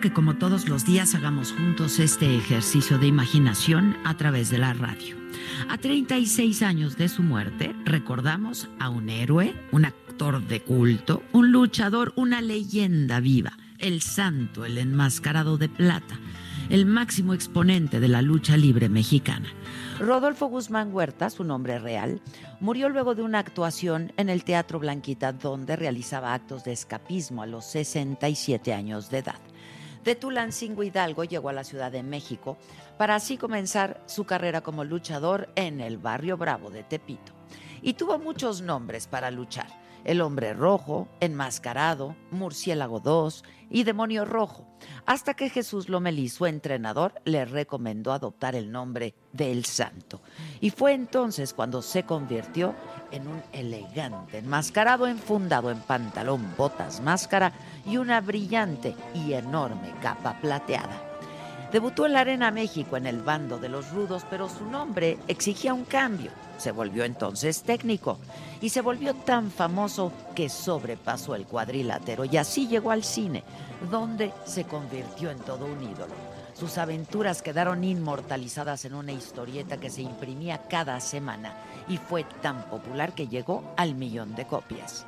Que como todos los días hagamos juntos este ejercicio de imaginación a través de la radio. A 36 años de su muerte, recordamos a un héroe, un actor de culto, un luchador, una leyenda viva, el santo, el enmascarado de plata, el máximo exponente de la lucha libre mexicana. Rodolfo Guzmán Huerta, su nombre real, murió luego de una actuación en el Teatro Blanquita donde realizaba actos de escapismo a los 67 años de edad. De Tulancingo Hidalgo llegó a la Ciudad de México para así comenzar su carrera como luchador en el barrio Bravo de Tepito. Y tuvo muchos nombres para luchar. El hombre rojo, enmascarado, murciélago 2 y demonio rojo, hasta que Jesús Lomelí, su entrenador, le recomendó adoptar el nombre de El Santo. Y fue entonces cuando se convirtió en un elegante enmascarado enfundado en pantalón, botas, máscara y una brillante y enorme capa plateada. Debutó en la Arena México en el bando de los rudos, pero su nombre exigía un cambio. Se volvió entonces técnico y se volvió tan famoso que sobrepasó el cuadrilátero y así llegó al cine, donde se convirtió en todo un ídolo. Sus aventuras quedaron inmortalizadas en una historieta que se imprimía cada semana y fue tan popular que llegó al millón de copias.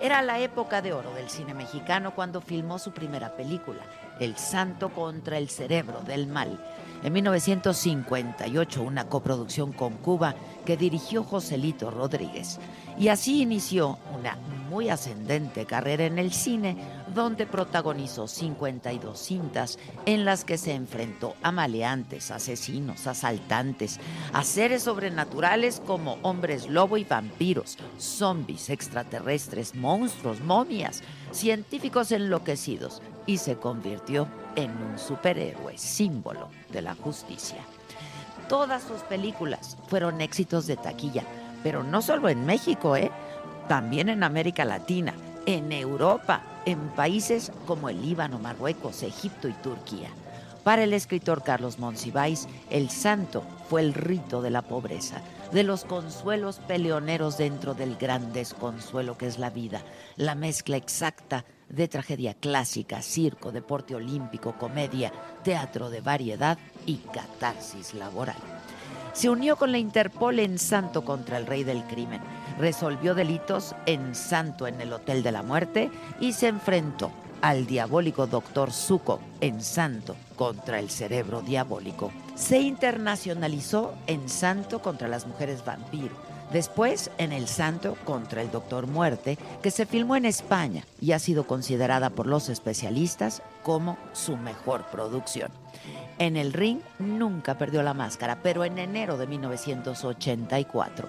Era la época de oro del cine mexicano cuando filmó su primera película, El Santo contra el Cerebro del Mal. En 1958, una coproducción con Cuba que dirigió Joselito Rodríguez. Y así inició una muy ascendente carrera en el cine, donde protagonizó 52 cintas en las que se enfrentó a maleantes, asesinos, asaltantes, a seres sobrenaturales como hombres lobo y vampiros, zombies, extraterrestres, monstruos, momias, científicos enloquecidos, y se convirtió en un superhéroe, símbolo de la justicia. Todas sus películas fueron éxitos de taquilla, pero no solo en México, ¿eh? también en América Latina, en Europa, en países como el Líbano, Marruecos, Egipto y Turquía. Para el escritor Carlos Monsiváis, el santo fue el rito de la pobreza, de los consuelos peleoneros dentro del gran desconsuelo que es la vida, la mezcla exacta de tragedia clásica, circo, deporte olímpico, comedia, teatro de variedad y catarsis laboral. Se unió con la Interpol en Santo contra el Rey del Crimen, resolvió delitos en Santo en el Hotel de la Muerte y se enfrentó al diabólico doctor Zuko en Santo contra el cerebro diabólico. Se internacionalizó en Santo contra las mujeres vampiro. Después en El Santo contra el Doctor Muerte, que se filmó en España y ha sido considerada por los especialistas como su mejor producción. En el ring nunca perdió la máscara, pero en enero de 1984,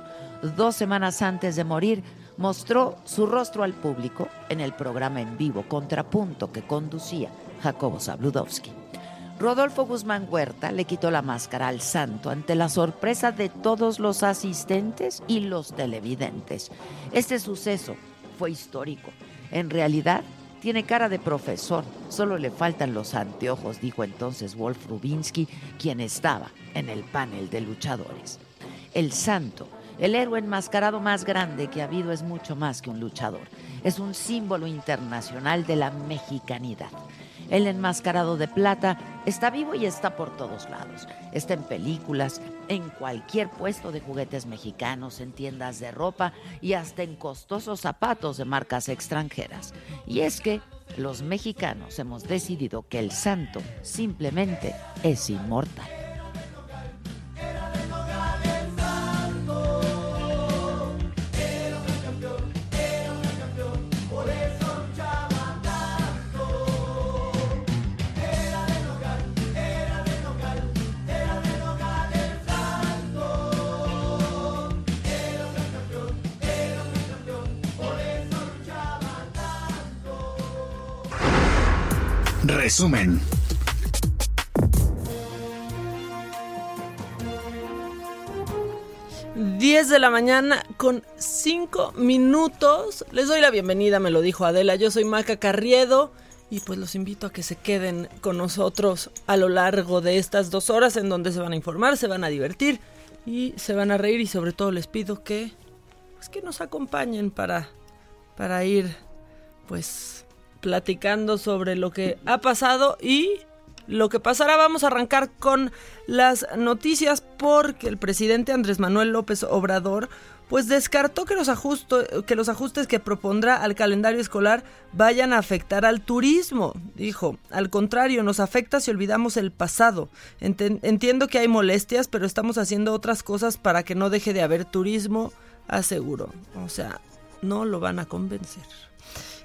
dos semanas antes de morir, mostró su rostro al público en el programa en vivo Contrapunto que conducía Jacobo Zabludowski. Rodolfo Guzmán Huerta le quitó la máscara al santo ante la sorpresa de todos los asistentes y los televidentes. Este suceso fue histórico. En realidad, tiene cara de profesor, solo le faltan los anteojos, dijo entonces Wolf Rubinsky, quien estaba en el panel de luchadores. El santo, el héroe enmascarado más grande que ha habido, es mucho más que un luchador. Es un símbolo internacional de la mexicanidad. El enmascarado de plata está vivo y está por todos lados. Está en películas, en cualquier puesto de juguetes mexicanos, en tiendas de ropa y hasta en costosos zapatos de marcas extranjeras. Y es que los mexicanos hemos decidido que el santo simplemente es inmortal. Resumen. Diez de la mañana con cinco minutos. Les doy la bienvenida, me lo dijo Adela. Yo soy Maca Carriedo y pues los invito a que se queden con nosotros a lo largo de estas dos horas en donde se van a informar, se van a divertir y se van a reír y sobre todo les pido que pues que nos acompañen para para ir pues platicando sobre lo que ha pasado y lo que pasará. Vamos a arrancar con las noticias porque el presidente Andrés Manuel López Obrador pues descartó que los, que los ajustes que propondrá al calendario escolar vayan a afectar al turismo. Dijo, al contrario, nos afecta si olvidamos el pasado. entiendo que hay molestias, pero estamos haciendo otras cosas para que no deje de haber turismo, aseguró. O sea, no lo van a convencer.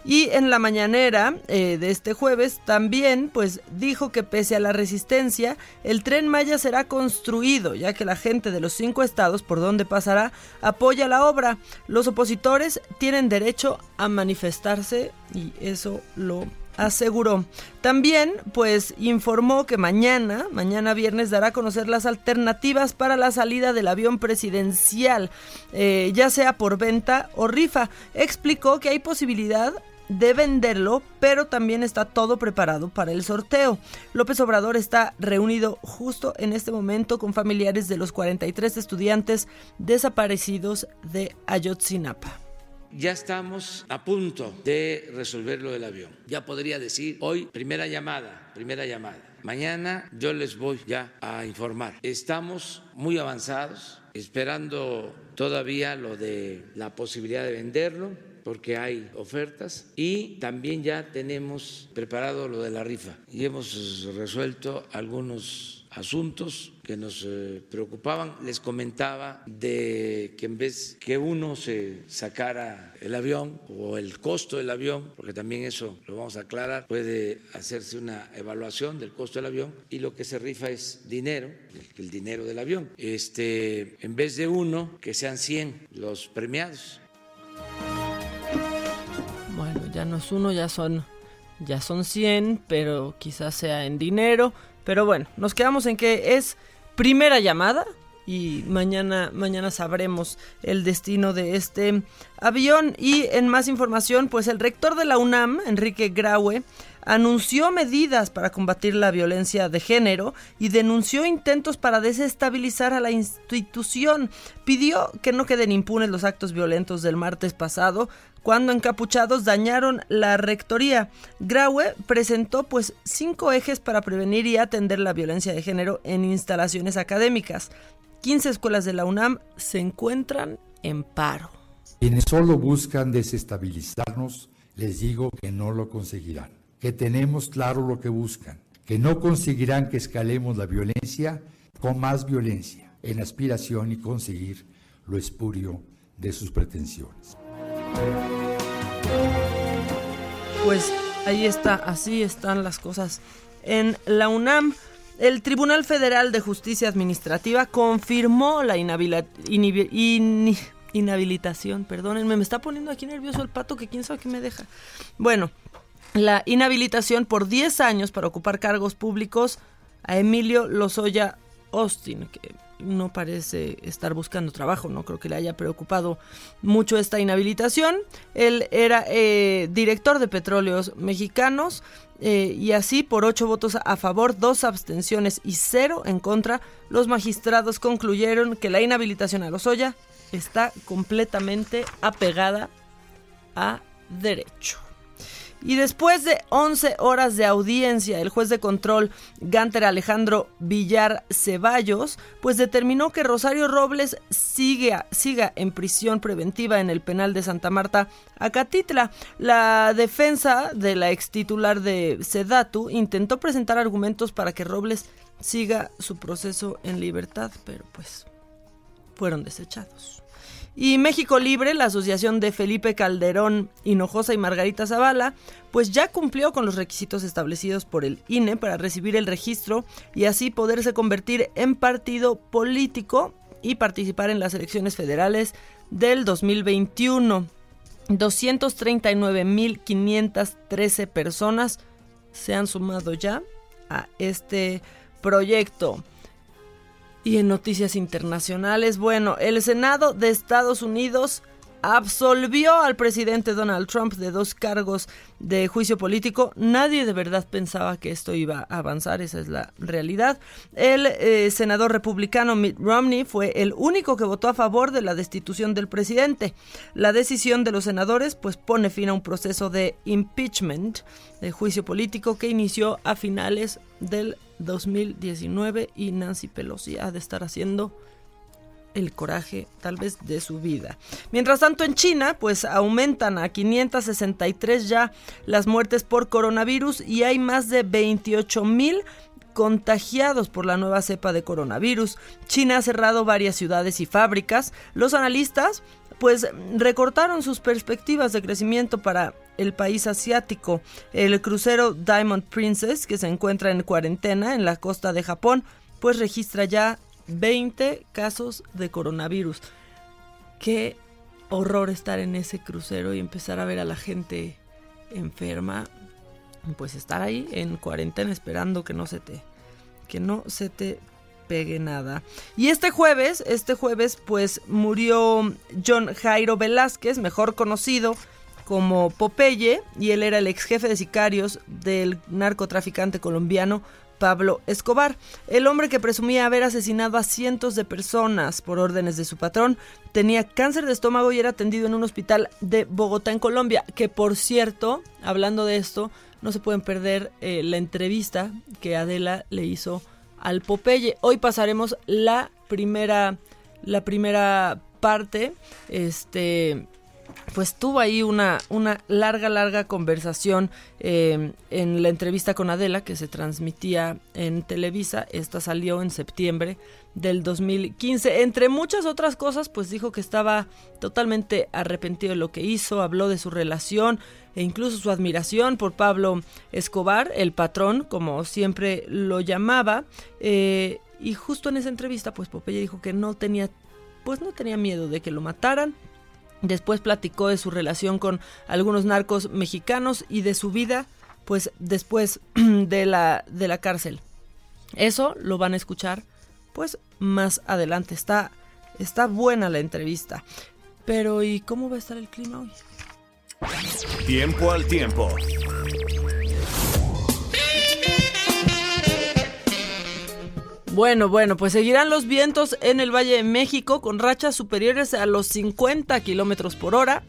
Y en la mañanera eh, de este jueves también pues dijo que pese a la resistencia, el tren Maya será construido, ya que la gente de los cinco estados por donde pasará apoya la obra. Los opositores tienen derecho a manifestarse y eso lo aseguró. También, pues, informó que mañana, mañana viernes, dará a conocer las alternativas para la salida del avión presidencial, eh, ya sea por venta o rifa. Explicó que hay posibilidad de venderlo, pero también está todo preparado para el sorteo. López Obrador está reunido justo en este momento con familiares de los 43 estudiantes desaparecidos de Ayotzinapa. Ya estamos a punto de resolver lo del avión. Ya podría decir hoy, primera llamada, primera llamada. Mañana yo les voy ya a informar. Estamos muy avanzados, esperando todavía lo de la posibilidad de venderlo porque hay ofertas y también ya tenemos preparado lo de la rifa y hemos resuelto algunos asuntos que nos eh, preocupaban. Les comentaba de que en vez que uno se sacara el avión o el costo del avión, porque también eso lo vamos a aclarar, puede hacerse una evaluación del costo del avión y lo que se rifa es dinero, el, dinero del avión. Este, en vez de uno, que sean 100 los premiados bueno, ya no es uno, ya son ya son 100, pero quizás sea en dinero, pero bueno, nos quedamos en que es primera llamada y mañana mañana sabremos el destino de este avión. Y en más información, pues el rector de la UNAM, Enrique Graue, anunció medidas para combatir la violencia de género y denunció intentos para desestabilizar a la institución. Pidió que no queden impunes los actos violentos del martes pasado, cuando encapuchados dañaron la rectoría. Graue presentó pues cinco ejes para prevenir y atender la violencia de género en instalaciones académicas. 15 escuelas de la UNAM se encuentran en paro. Quienes solo buscan desestabilizarnos, les digo que no lo conseguirán que tenemos claro lo que buscan, que no conseguirán que escalemos la violencia con más violencia en aspiración y conseguir lo espurio de sus pretensiones. Pues ahí está, así están las cosas. En la UNAM, el Tribunal Federal de Justicia Administrativa confirmó la inhabilitación, perdónenme, me está poniendo aquí nervioso el pato que quién sabe qué me deja. Bueno, la inhabilitación por 10 años para ocupar cargos públicos a Emilio Lozoya Austin, que no parece estar buscando trabajo, no creo que le haya preocupado mucho esta inhabilitación. Él era eh, director de Petróleos Mexicanos eh, y así por ocho votos a favor, dos abstenciones y cero en contra, los magistrados concluyeron que la inhabilitación a Lozoya está completamente apegada a derecho. Y después de 11 horas de audiencia, el juez de control Ganter Alejandro Villar Ceballos, pues determinó que Rosario Robles siga, siga en prisión preventiva en el penal de Santa Marta, Acatitla. La defensa de la ex titular de Sedatu intentó presentar argumentos para que Robles siga su proceso en libertad, pero pues fueron desechados. Y México Libre, la asociación de Felipe Calderón Hinojosa y Margarita Zavala, pues ya cumplió con los requisitos establecidos por el INE para recibir el registro y así poderse convertir en partido político y participar en las elecciones federales del 2021. 239.513 personas se han sumado ya a este proyecto. Y en noticias internacionales, bueno, el Senado de Estados Unidos absolvió al presidente Donald Trump de dos cargos de juicio político. Nadie de verdad pensaba que esto iba a avanzar, esa es la realidad. El eh, senador republicano Mitt Romney fue el único que votó a favor de la destitución del presidente. La decisión de los senadores pues pone fin a un proceso de impeachment, de juicio político que inició a finales del 2019 y Nancy Pelosi ha de estar haciendo el coraje tal vez de su vida. Mientras tanto en China pues aumentan a 563 ya las muertes por coronavirus y hay más de 28 mil contagiados por la nueva cepa de coronavirus. China ha cerrado varias ciudades y fábricas. Los analistas pues recortaron sus perspectivas de crecimiento para el país asiático. El crucero Diamond Princess, que se encuentra en cuarentena en la costa de Japón, pues registra ya 20 casos de coronavirus. Qué horror estar en ese crucero y empezar a ver a la gente enferma. Pues estar ahí en cuarentena esperando que no se te que no se te pegue nada. Y este jueves, este jueves pues murió John Jairo Velázquez, mejor conocido como Popeye, y él era el ex jefe de sicarios del narcotraficante colombiano Pablo Escobar. El hombre que presumía haber asesinado a cientos de personas por órdenes de su patrón tenía cáncer de estómago y era atendido en un hospital de Bogotá, en Colombia. Que por cierto, hablando de esto, no se pueden perder eh, la entrevista que Adela le hizo al Popeye. Hoy pasaremos la primera, la primera parte. Este pues tuvo ahí una, una larga, larga conversación eh, en la entrevista con Adela que se transmitía en Televisa. Esta salió en septiembre del 2015. Entre muchas otras cosas, pues dijo que estaba totalmente arrepentido de lo que hizo, habló de su relación e incluso su admiración por Pablo Escobar, el patrón, como siempre lo llamaba. Eh, y justo en esa entrevista, pues Popeye dijo que no tenía, pues no tenía miedo de que lo mataran Después platicó de su relación con algunos narcos mexicanos y de su vida, pues después de la, de la cárcel. Eso lo van a escuchar, pues más adelante. Está, está buena la entrevista. Pero ¿y cómo va a estar el clima hoy? Tiempo al tiempo. Bueno, bueno, pues seguirán los vientos en el Valle de México con rachas superiores a los 50 kilómetros por hora.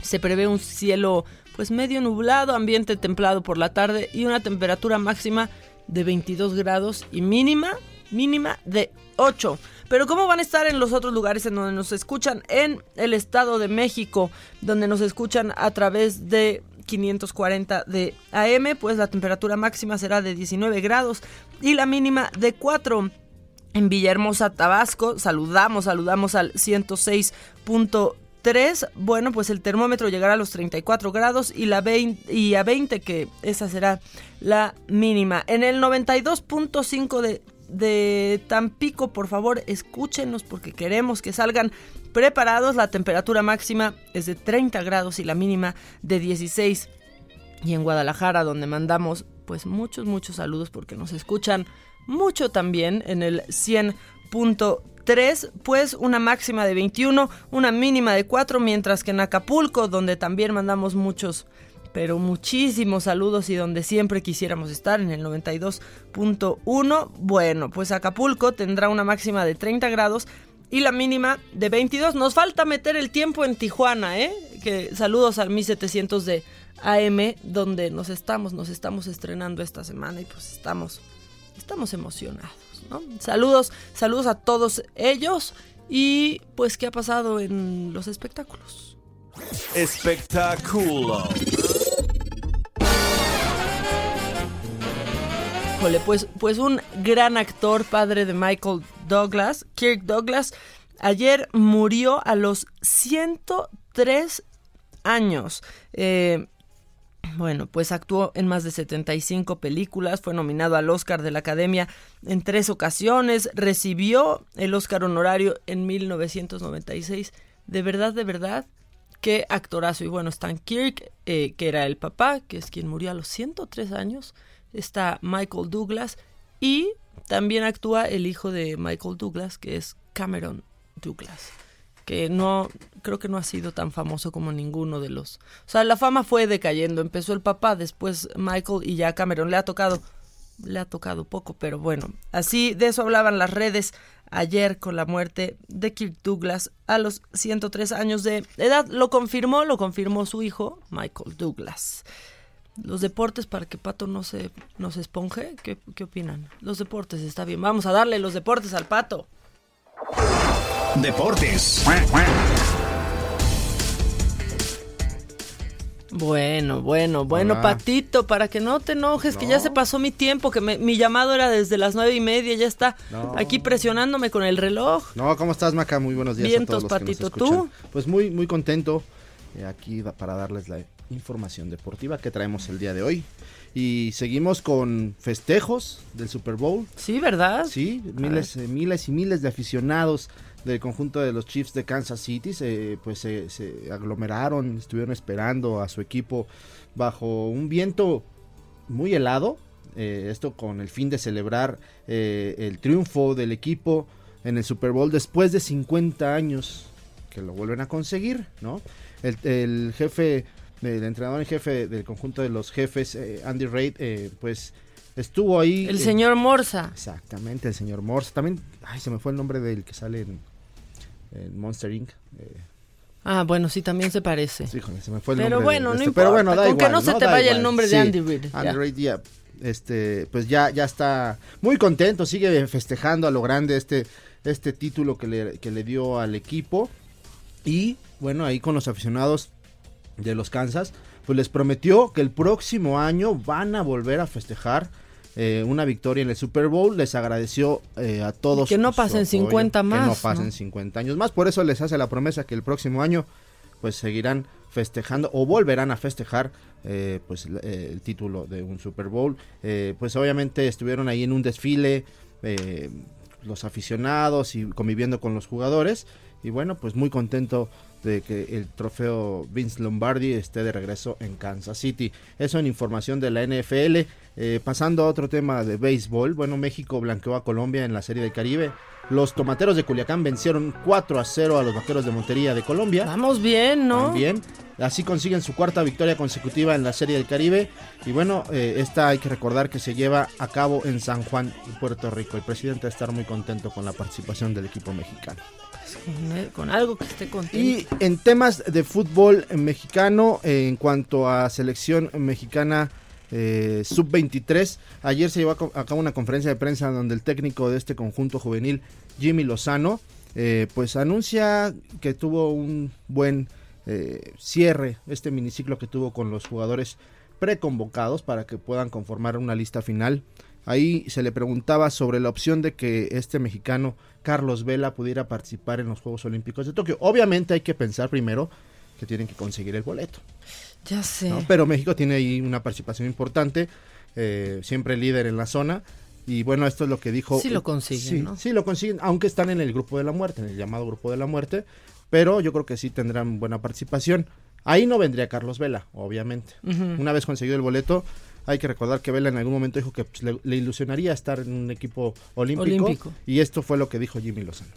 Se prevé un cielo pues medio nublado, ambiente templado por la tarde y una temperatura máxima de 22 grados y mínima, mínima de 8. Pero ¿cómo van a estar en los otros lugares en donde nos escuchan? En el Estado de México, donde nos escuchan a través de 540 de AM, pues la temperatura máxima será de 19 grados y la mínima de 4. En Villahermosa, Tabasco, saludamos, saludamos al 106.3. Bueno, pues el termómetro llegará a los 34 grados y, la 20, y a 20, que esa será la mínima. En el 92.5 de de Tampico, por favor, escúchenos porque queremos que salgan preparados. La temperatura máxima es de 30 grados y la mínima de 16. Y en Guadalajara, donde mandamos pues muchos, muchos saludos porque nos escuchan mucho también en el 100.3, pues una máxima de 21, una mínima de 4, mientras que en Acapulco, donde también mandamos muchos pero muchísimos saludos y donde siempre quisiéramos estar en el 92.1. Bueno, pues Acapulco tendrá una máxima de 30 grados y la mínima de 22. Nos falta meter el tiempo en Tijuana, ¿eh? Que saludos al 1700 de AM, donde nos estamos, nos estamos estrenando esta semana y pues estamos, estamos emocionados, ¿no? Saludos, saludos a todos ellos y pues qué ha pasado en los espectáculos. Espectáculo. Pues, pues un gran actor, padre de Michael Douglas, Kirk Douglas, ayer murió a los 103 años. Eh, bueno, pues actuó en más de 75 películas, fue nominado al Oscar de la Academia en tres ocasiones, recibió el Oscar honorario en 1996. De verdad, de verdad, qué actorazo. Y bueno, Stan Kirk, eh, que era el papá, que es quien murió a los 103 años, está Michael Douglas y también actúa el hijo de Michael Douglas, que es Cameron Douglas, que no creo que no ha sido tan famoso como ninguno de los. O sea, la fama fue decayendo, empezó el papá, después Michael y ya Cameron le ha tocado le ha tocado poco, pero bueno, así de eso hablaban las redes ayer con la muerte de Kirk Douglas a los 103 años de edad. Lo confirmó, lo confirmó su hijo, Michael Douglas. Los deportes para que Pato no se, no se esponje, ¿qué, ¿qué opinan? Los deportes, está bien. Vamos a darle los deportes al Pato. Deportes. Bueno, bueno, bueno, Hola. Patito, para que no te enojes, que ya se pasó mi tiempo, que me- mi llamado era desde las nueve y media, ya está No. aquí presionándome con el reloj. No, ¿cómo estás, Maca? Muy buenos días Vientos, a todos los que nos Patito, escuchan. ¿tú? Pues muy, muy contento eh, aquí para darles la información deportiva que traemos el día de hoy. Y seguimos con festejos del Super Bowl. Sí, ¿verdad? Sí, miles, eh, miles y miles de aficionados del conjunto de los Chiefs de Kansas City se, pues se, se aglomeraron, estuvieron esperando a su equipo bajo un viento muy helado. eh, esto con el fin de celebrar eh, el triunfo del equipo en el Super Bowl después de 50 años que lo vuelven a conseguir, ¿no? El, el jefe, el entrenador en jefe del conjunto de los jefes, eh, Andy Reid, eh, pues estuvo ahí. El señor Morsa. Exactamente, el señor Morse. También, ay, se me fue el nombre del que sale en, en Monster Inc. Eh, Ah, bueno, sí, también se parece. sí, híjole, se me fue el Pero nombre. de- bueno, de no este, Pero bueno, importa, da con que igual, no se te vaya el igual. nombre de Andy Reid. Andy Reid, ya, este, pues ya, ya está muy contento, sigue festejando a lo grande este, este título que le, que le dio al equipo. Y bueno, ahí con los aficionados de los Kansas, pues les prometió que el próximo año van a volver a festejar eh, una victoria en el Super Bowl. Les agradeció eh, a todos. Que no pasen apoyo, 50 Que no más, pasen ¿no? 50 años más. Por eso les hace la promesa que el próximo año pues seguirán festejando o volverán a festejar eh, pues el, título de un Super Bowl. Pues obviamente estuvieron ahí en un desfile eh, los aficionados y conviviendo con los jugadores. Y bueno, pues muy contento de que el trofeo Vince Lombardi esté de regreso en Kansas City. Eso en información de la NFL. Eh, pasando a otro tema de béisbol. Bueno, México blanqueó a Colombia en la Serie del Caribe. Los tomateros de Culiacán vencieron 4 a 0 a los vaqueros de Montería de Colombia. Vamos bien, ¿no? También. Así consiguen su cuarta victoria consecutiva en la Serie del Caribe. Y bueno, eh, esta hay que recordar que se lleva a cabo en San Juan, Puerto Rico. El presidente va a estar muy contento con la participación del equipo mexicano. Con, algo que esté contento. Y en temas de fútbol mexicano, en cuanto a selección mexicana eh, sub-23, ayer se llevó a cabo una conferencia de prensa donde el técnico de este conjunto juvenil, Jimmy Lozano, eh, pues anuncia que tuvo un buen eh, cierre, este miniciclo que tuvo con los jugadores preconvocados para que puedan conformar una lista final. Ahí se le preguntaba sobre la opción de que este mexicano Carlos Vela pudiera participar en los Juegos Olímpicos de Tokio. Obviamente hay que pensar primero que tienen que conseguir el boleto. ya sé. ¿no? Pero México tiene ahí una participación importante, eh, siempre líder en la zona. Y bueno, esto es lo que dijo. Sí lo consiguen, sí, ¿no? Sí, lo consiguen, aunque están en el grupo de la muerte, en el llamado grupo de la muerte. Pero yo creo que sí tendrán buena participación. Ahí no vendría Carlos Vela, obviamente. Una vez conseguido el boleto, hay que recordar que Vela en algún momento dijo que pues, le, le ilusionaría estar en un equipo olímpico, Olímpico. Y esto fue lo que dijo Jimmy Lozano.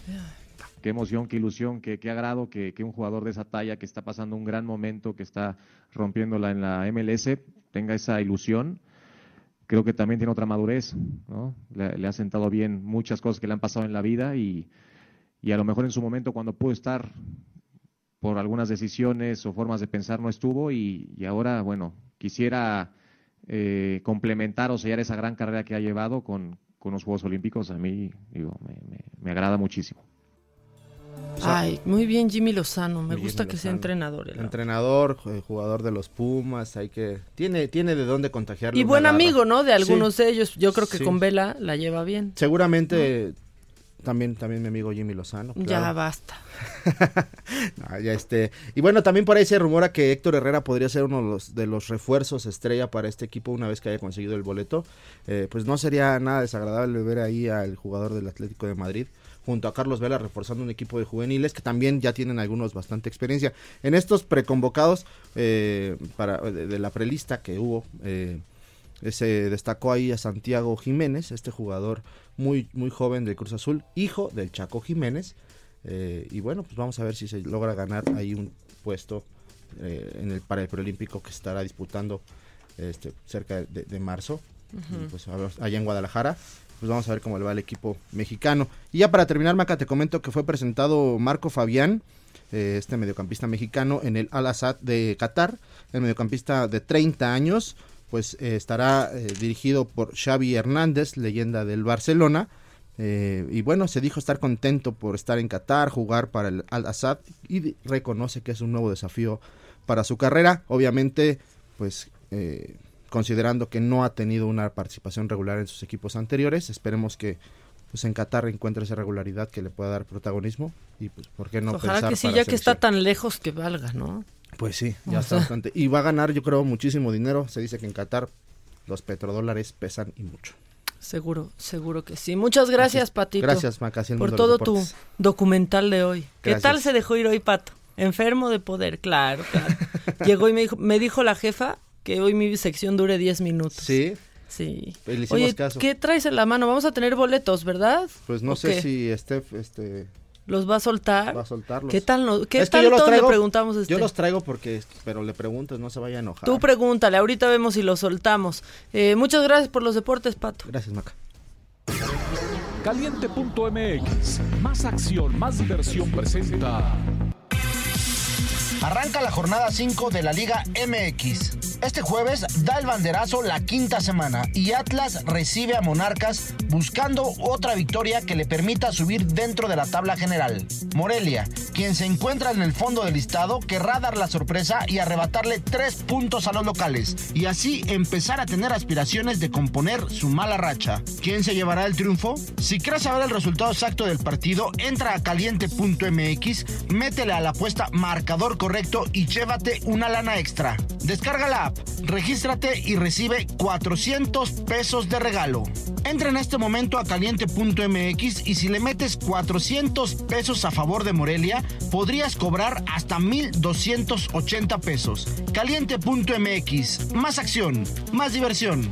qué emoción, qué ilusión, qué, qué agrado que, que un jugador de esa talla, que está pasando un gran momento, que está rompiéndola en la MLS, tenga esa ilusión. Creo que también tiene otra madurez, ¿no? Le, le ha sentado bien muchas cosas que le han pasado en la vida y, y a lo mejor en su momento cuando pudo estar por algunas decisiones o formas de pensar no estuvo y, ahora, bueno, quisiera eh, complementar o sellar esa gran carrera que ha llevado con, con los Juegos Olímpicos. A mí, digo, me agrada muchísimo. Ay, muy bien Jimmy Lozano, me gusta que sea entrenador. Entrenador, jugador de los Pumas, hay que tiene tiene de dónde contagiarlo. Y buen amigo, ¿no? De algunos de ellos. Yo creo que con Vela la lleva bien. Seguramente también también mi amigo Jimmy Lozano. Ya basta. ya este. Y bueno, también por ahí se rumora que Héctor Herrera podría ser uno de los, de los refuerzos estrella para este equipo una vez que haya conseguido el boleto. Eh, pues no sería nada desagradable ver ahí al jugador del Atlético de Madrid junto a Carlos Vela reforzando un equipo de juveniles que también ya tienen algunos bastante experiencia. En estos preconvocados eh, para, de, la prelista que hubo, eh, se destacó ahí a Santiago Jiménez, este jugador muy, muy joven del Cruz Azul, hijo del Chaco Jiménez. Eh, y bueno, pues vamos a ver si se logra ganar ahí un puesto en el, para el preolímpico que estará disputando este, cerca de, marzo, pues allá en Guadalajara pues vamos a ver cómo le va al equipo mexicano. Y ya para terminar, Maca, te comento que fue presentado Marco Fabián, eh, este mediocampista mexicano, en el Al-Assad de Qatar, el mediocampista de 30 años, pues eh, estará eh, dirigido por Xavi Hernández, leyenda del Barcelona. y bueno, se dijo estar contento por estar en Qatar, jugar para el Al-Assad y reconoce que es un nuevo desafío para su carrera. Obviamente, pues considerando que no ha tenido una participación regular en sus equipos anteriores. Esperemos que pues en Qatar encuentre esa regularidad que le pueda dar protagonismo y pues por qué no Ojalá que sí, ya que está tan lejos que valga, ¿no? Pues sí, ya está bastante. Y va a ganar, yo creo, muchísimo dinero. Se dice que en Qatar los petrodólares pesan y mucho. Seguro, seguro que sí. Muchas gracias, Patito. Gracias, Maca, por todo tu documental de hoy. ¿Qué tal se dejó ir hoy, Pato? Enfermo de poder, claro, claro. Llegó y me dijo, me dijo la jefa, que hoy mi sección dure 10 minutos. Sí. Sí. Oye, ¿qué traes en la mano? Vamos a tener boletos, ¿verdad? Pues no sé si Steph, este... ¿Los va a soltar? Va a soltarlos. ¿Qué tal? ¿Qué tal yo le preguntamos este? Yo los traigo porque, pero le preguntas, no se vaya a enojar. Tú pregúntale, ahorita vemos si los soltamos. Eh, muchas gracias por los deportes, Pato. Gracias, Maca. Caliente.mx, más acción, más diversión presenta. Arranca la jornada 5 de la Liga MX. Este jueves da el banderazo la quinta semana y Atlas recibe a Monarcas buscando otra victoria que le permita subir dentro de la tabla general. Morelia, quien se encuentra en el fondo del listado, querrá dar la sorpresa y arrebatarle tres puntos a los locales y así empezar a tener aspiraciones de componer su mala racha. ¿Quién se llevará el triunfo? Si quieres saber el resultado exacto del partido, entra a caliente.mx, métele a la apuesta marcador correcto y llévate una lana extra. Descarga la app, regístrate y recibe 400 pesos de regalo. Entra en este momento a caliente.mx y si le metes 400 pesos a favor de Morelia, podrías cobrar hasta 1,280 pesos. Caliente.mx, más acción, más diversión.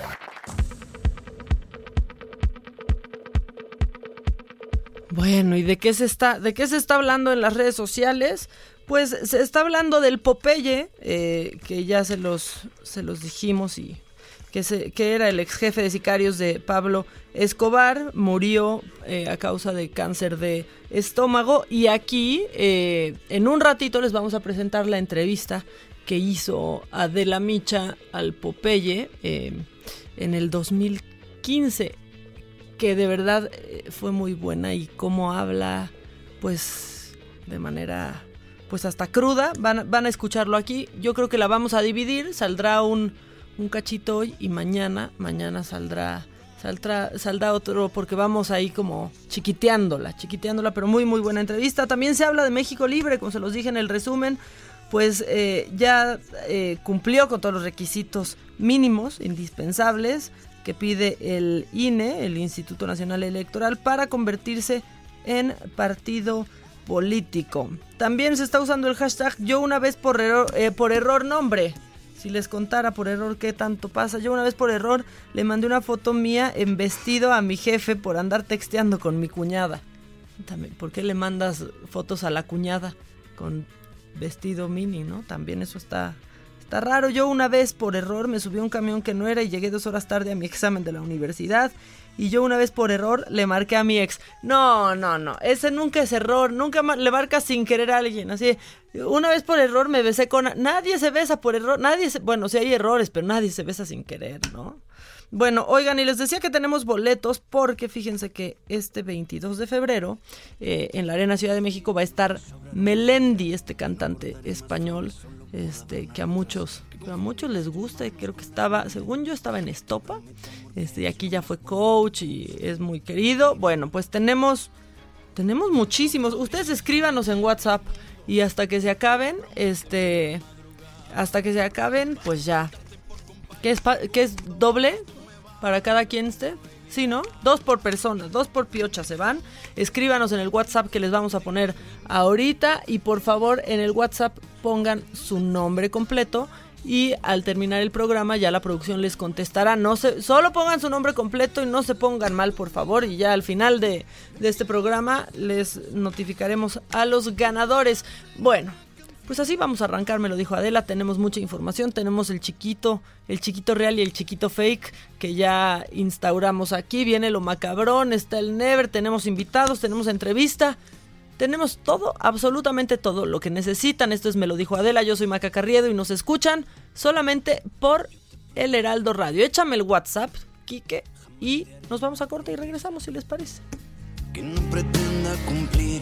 Bueno, ¿y de qué se está, de qué se está hablando en las redes sociales? Pues se está hablando del Popeye, eh, que ya se los, se los dijimos y que, se, que era el ex jefe de sicarios de Pablo Escobar, murió eh, a causa de cáncer de estómago y aquí eh, en un ratito les vamos a presentar la entrevista que hizo Adela Micha al Popeye en el 2015 que de verdad eh, fue muy buena y cómo habla, pues, de manera, pues hasta cruda. Van, van a escucharlo aquí. Yo creo que la vamos a dividir. Saldrá un, un cachito hoy y mañana, mañana saldrá Saldrá, saldrá otro porque vamos ahí como chiquiteándola, chiquiteándola, pero muy, muy buena entrevista. También se habla de México Libre, como se los dije en el resumen, pues eh, ya eh, cumplió con todos los requisitos mínimos, indispensables, que pide el INE, el Instituto Nacional Electoral, para convertirse en partido político. También se está usando el hashtag yo una vez por error, eh, por error nombre. Si les contara por error qué tanto pasa. Yo una vez por error le mandé una foto mía en vestido a mi jefe por andar texteando con mi cuñada. ¿Por qué le mandas fotos a la cuñada con vestido mini, no? También eso está, está raro. Yo una vez por error me subí a un camión que no era y llegué dos horas tarde a mi examen de la universidad. Y yo una vez por error le marqué a mi ex. No, no, no. Ese nunca es error. Nunca le marcas sin querer a alguien. Así, una vez por error me besé con... Nadie se besa por error. Nadie se... Bueno, sí hay errores, pero nadie se besa sin querer, ¿no? Bueno, oigan, y les decía que tenemos boletos porque fíjense que este 22 de febrero eh, en la Arena Ciudad de México va a estar Melendi, este cantante español, este que a muchos a muchos les gusta y creo que estaba, según yo estaba en Estopa, este y aquí ya fue coach y es muy querido. Bueno, pues tenemos tenemos muchísimos. Ustedes escríbanos en WhatsApp y hasta que se acaben, este hasta que se acaben, pues ya. ¿Qué es, qué es doble? para cada quien esté. Sí, ¿no? Dos por persona, dos por piocha se van. Escríbanos en el WhatsApp que les vamos a poner ahorita y por favor en el WhatsApp pongan su nombre completo y al terminar el programa ya la producción les contestará. No se, solo pongan su nombre completo y no se pongan mal, por favor. Y ya al final de, de este programa les notificaremos a los ganadores. Bueno, pues así vamos a arrancar, me lo dijo Adela, tenemos mucha información, tenemos el chiquito, el chiquito real y el chiquito fake que ya instauramos aquí, viene lo macabrón, está el Never, tenemos invitados, tenemos entrevista, tenemos todo, absolutamente todo lo que necesitan, esto es Me lo dijo Adela, yo soy Maca Carriedo y nos escuchan solamente por el Heraldo Radio. Échame el WhatsApp, Quique, y nos vamos a corte y regresamos si les parece. Que no pretenda cumplir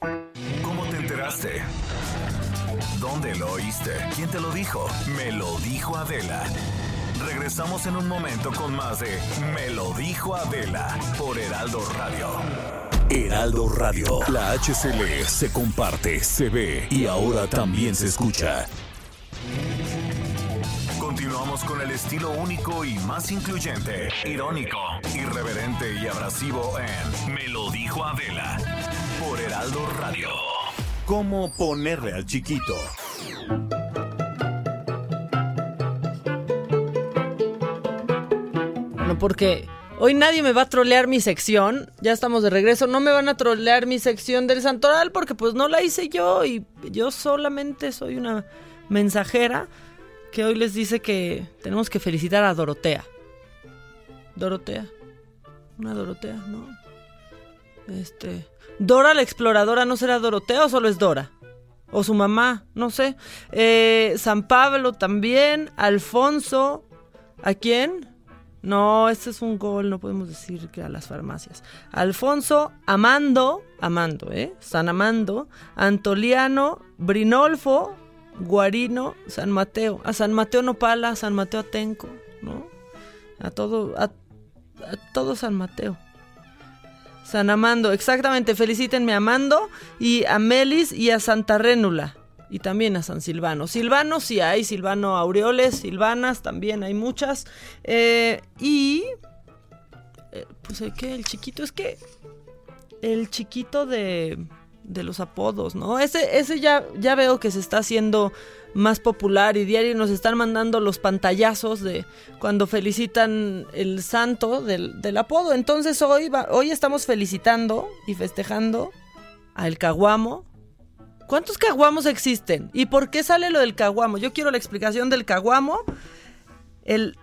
¿Cómo te enteraste? ¿Dónde lo oíste? ¿Quién te lo dijo? Me lo dijo Adela. Regresamos en un momento con más de Me lo dijo Adela por Heraldo Radio. Heraldo Radio. La HCL se comparte, se ve y ahora también se escucha. Continuamos con el estilo único y más incluyente, irónico, irreverente y abrasivo en Me lo dijo Adela por Heraldo Radio. ¿Cómo ponerle al chiquito? Bueno, porque hoy nadie me va a trolear mi sección. Ya estamos de regreso. No me van a trolear mi sección del Santoral porque pues no la hice yo y yo solamente soy una mensajera que hoy les dice que tenemos que felicitar a Dorotea. Dorotea. Una Dorotea, ¿no? Este. Dora la exploradora, ¿no será Dorotea o solo es Dora? O su mamá, no sé. Eh, San Pablo también. Alfonso. ¿A quién? No, este es un gol, no podemos decir que a las farmacias. Alfonso, Amando, Amando, ¿eh? San Amando, Antoliano, Brinolfo, Guarino, San Mateo. A San Mateo Nopala, a San Mateo Atenco, ¿no? A todo, a, a todo San Mateo. San Amando, exactamente, felicítenme a Amando y a Melis y a Santa Rénula. Y también a San Silvano. Silvano sí hay, Silvano Aureoles, Silvanas también hay muchas. Eh, y... eh, pues el que el chiquito, es que... El chiquito de, de los apodos, ¿no? Ese, ese ya, ya veo que se está haciendo más popular y diario nos están mandando los pantallazos de cuando felicitan el santo del, del apodo. Entonces hoy, va- hoy estamos felicitando y festejando al caguamo. ¿Cuántos caguamos existen? ¿Y por qué sale lo del caguamo? Yo quiero la explicación del caguamo. El,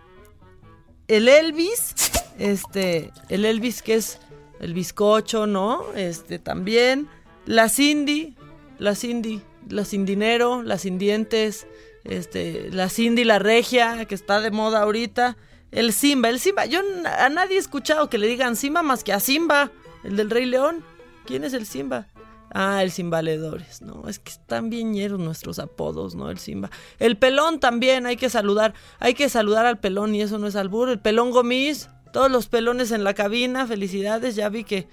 el Elvis, este, el Elvis que es el bizcocho, ¿no? Este también. La Cindy, la Cindy, la sin dinero, la sin dientes, este, la Cindy, la regia, que está de moda ahorita. El Simba, el Simba. Yo a nadie he escuchado que le digan Simba más que a Simba, el del Rey León. ¿Quién es el Simba? Ah, el sin valedores, ¿no? Es que están bien ñeros nuestros apodos, ¿no? El Simba. El pelón también, hay que saludar. Hay que saludar al pelón y eso no es albur. El pelón Gomis, todos los pelones en la cabina, felicidades. Ya vi que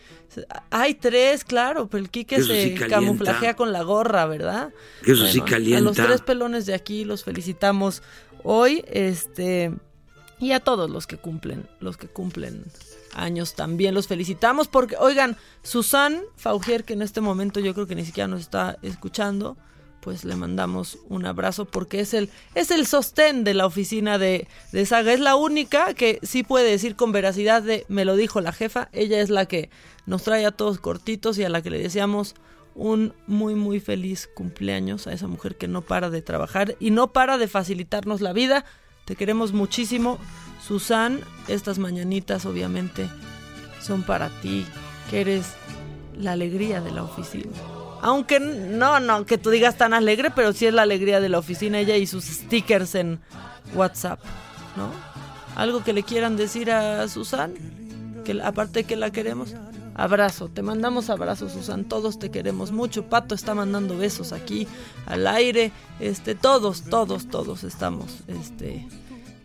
hay tres, claro, pero el Quique se sí calienta. camuflajea con la gorra, ¿verdad? Eso sí A los calienta. tres pelones de aquí los felicitamos hoy, este, y a todos los que cumplen, los que cumplen años también los felicitamos porque, oigan, Susan Faugier, que en este momento yo creo que ni siquiera nos está escuchando, pues le mandamos un abrazo porque es el, es el sostén de la oficina de, de Saga. Es la única que sí puede decir con veracidad de me lo dijo la jefa. Ella es la que nos trae a todos cortitos y a la que le deseamos un muy muy feliz cumpleaños a esa mujer que no para de trabajar y no para de facilitarnos la vida. Te queremos muchísimo. Susan, estas mañanitas obviamente son para ti, que eres la alegría de la oficina. Aunque no, no, que tú digas tan alegre, pero sí es la alegría de la oficina, ella y sus stickers en WhatsApp, ¿no? Algo que le quieran decir a Susan, que aparte que la queremos. Abrazo, te mandamos abrazos, Susan, todos te queremos mucho. Pato está mandando besos aquí al aire. Este, todos, todos, todos estamos este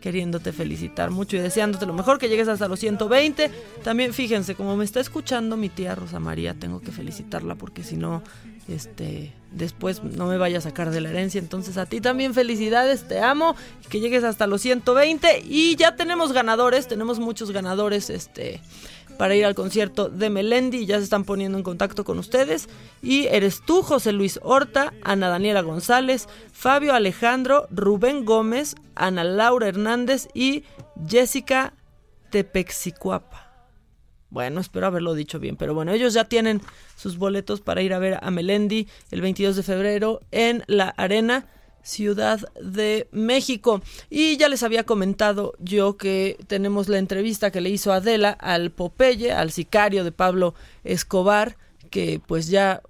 queriéndote felicitar mucho y deseándote lo mejor, que llegues hasta los 120. También fíjense, como me está escuchando mi tía Rosa María, tengo que felicitarla porque si no, este, después no me vaya a sacar de la herencia. Entonces a ti también felicidades, te amo, que llegues hasta los 120 y ya tenemos ganadores, tenemos muchos ganadores, este para ir al concierto de Melendi. Ya se están poniendo en contacto con ustedes. Y eres tú, José Luis Horta, Ana Daniela González, Fabio Alejandro, Rubén Gómez, Ana Laura Hernández y Jessica Tepexicuapa. Bueno, espero haberlo dicho bien, pero bueno, ellos ya tienen sus boletos para ir a ver a Melendi el 22 de febrero en la Arena Ciudad de México. Y ya les había comentado yo que tenemos la entrevista que le hizo Adela al Popeye, al sicario de Pablo Escobar, que pues ya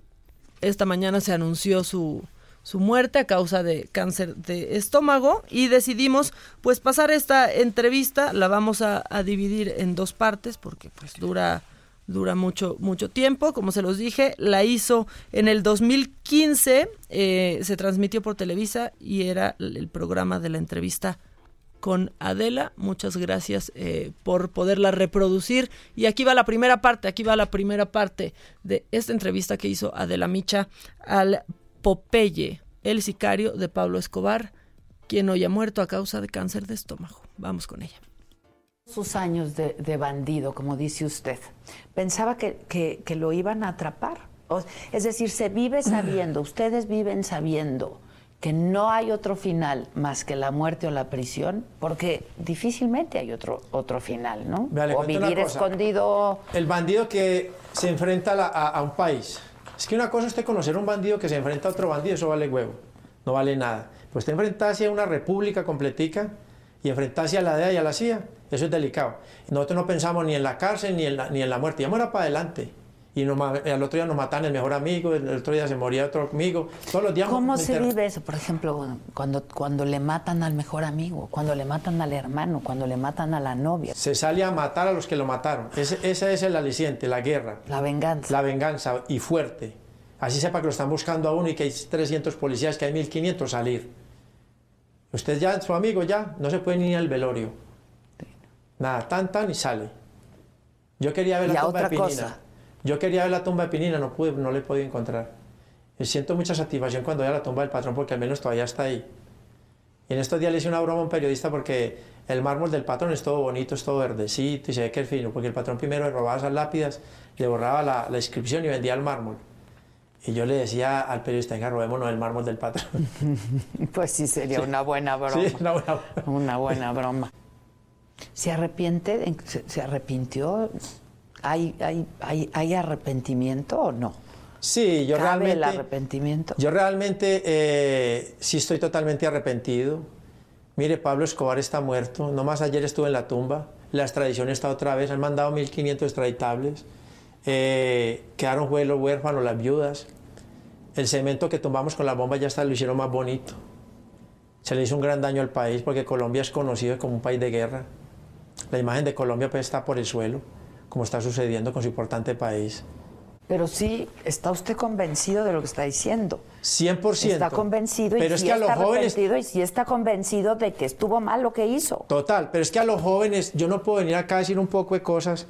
esta mañana se anunció su, su muerte a causa de cáncer de estómago y decidimos pues pasar esta entrevista, la vamos a, a dividir en dos partes porque pues dura dura mucho mucho tiempo. Como se los dije la hizo en el 2015 eh, se transmitió por Televisa y era el programa de la entrevista con Adela. Muchas gracias eh, por poderla reproducir. Y aquí va la primera parte aquí va la primera parte de esta entrevista que hizo Adela Micha al Popeye el sicario de Pablo Escobar quien hoy ha muerto a causa de cáncer de estómago. Vamos con ella sus años de, de bandido, como dice usted, pensaba que, que- que lo iban a atrapar. O- es decir, se vive sabiendo, ustedes viven sabiendo que no hay otro final más que la muerte o la prisión, porque difícilmente hay otro, otro final, ¿no? Vea, le o vivir escondido. El bandido que se enfrenta a, la- a- a un país. Es que una cosa es usted conocer a un bandido que se enfrenta a otro bandido, eso vale huevo, no vale nada. Pues usted enfrentarse a una república completica y enfrentarse a la DEA y a la CIA, eso es delicado. Nosotros no pensamos ni en la cárcel ni en la, ni en la muerte, ya era para adelante. Y nos al otro día nos matan el mejor amigo, el otro día se moría otro amigo, todos los días... ¿Cómo se vive eso? Por ejemplo, cuando, cuando le matan al mejor amigo, cuando le matan al hermano, cuando le matan a la novia. Se sale a matar a los que lo mataron. Ese, ese es el aliciente, la guerra. La venganza. La venganza y fuerte. Así sepa que lo están buscando a uno y que hay 300 policías, que hay 1500 salir. Usted ya, su amigo ya, no se puede ni ir al velorio. Nada, tan tan y sale. Yo quería ver la tumba de Pinina. cosa. Yo quería ver la tumba de Pinina, no pude, no le he podido encontrar. Y siento mucha satisfacción cuando vea la tumba del patrón porque al menos todavía está ahí. Y en estos días le hice una broma a un periodista porque el mármol del patrón es todo bonito, es todo verdecito y se ve que es fino, porque el patrón primero le robaba esas lápidas, le borraba la, la inscripción y vendía el mármol. Y yo le decía al periodista, venga, robémonos el mármol del patrón. Pues sí, sería Sí. una buena broma. Sí, una buena Una buena broma. ¿Se arrepiente? ¿Se, arrepintió? ¿Hay, hay, hay, ¿Hay arrepentimiento o no? Sí, yo ¿Cabe el realmente... arrepentimiento? Yo realmente eh, sí estoy totalmente arrepentido. Mire, Pablo Escobar está muerto. Nomás ayer estuve en la tumba. la extradición está otra vez, han mandado 1.500 extraditables, eh, quedaron los huérfanos, las viudas, el cemento que tomamos con la bomba ya está, lo hicieron más bonito. Se le hizo un gran daño al país porque Colombia es conocido como un país de guerra. La imagen de Colombia pues, está por el suelo, como está sucediendo con su importante país. Pero sí, ¿está usted convencido de lo que está diciendo? 100%. Está convencido y Pero es que a está los jóvenes arrepentido y sí está convencido de que estuvo mal lo que hizo. Total, pero es que a los jóvenes, yo no puedo venir acá a decir un poco de cosas,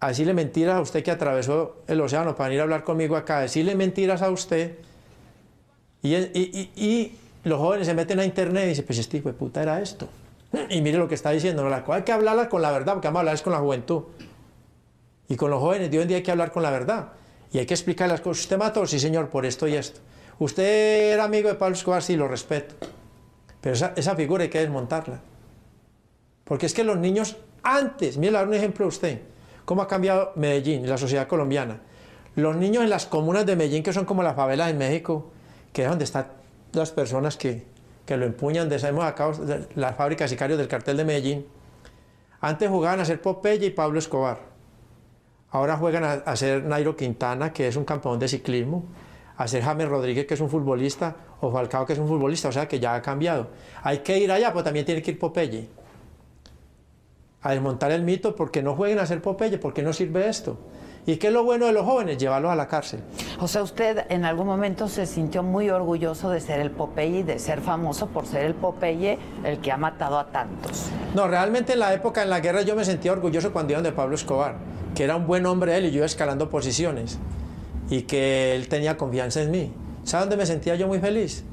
a decirle mentiras a usted que atravesó el océano para venir a hablar conmigo acá, a decirle mentiras a usted. Y, y- y- y los jóvenes se meten a internet y dicen, pues este hijo de puta era esto. Y mire lo que está diciendo, ¿no? Hay que hablarla con la verdad, porque vamos a hablar con la juventud. Y con los jóvenes de hoy en día hay que hablar con la verdad. Y hay que explicar las cosas. ¿Usted mató? Sí, señor, por esto y esto. ¿Usted era amigo de Pablo Escobar? Sí, lo respeto. Pero esa, figura hay que desmontarla. Porque es que los niños antes, mire, le voy a dar un ejemplo a usted, cómo ha cambiado Medellín la sociedad colombiana. Los niños en las comunas de Medellín, que son como las favelas en México, que es donde están las personas que, que lo empuñan, donde sabemos acá las fábricas sicarios del cartel de Medellín, antes jugaban a ser Popeye y Pablo Escobar. Ahora juegan a, a ser Nairo Quintana, que es un campeón de ciclismo, a ser James Rodríguez, que es un futbolista, o Falcao, que es un futbolista, o sea que ya ha cambiado. Hay que ir allá, pero también tiene que ir Popeye a desmontar el mito porque no jueguen a ser Popeye, porque no sirve esto. ¿Y qué es lo bueno de los jóvenes? Llevarlos a la cárcel. O sea, usted en algún momento se sintió muy orgulloso de ser el Popeye y de ser famoso por ser el Popeye el que ha matado a tantos. No, realmente en la época, en la guerra, yo me sentía orgulloso cuando iban de Pablo Escobar, que era un buen hombre él y yo escalando posiciones y que él tenía confianza en mí. ¿Sabe dónde me sentía yo muy feliz?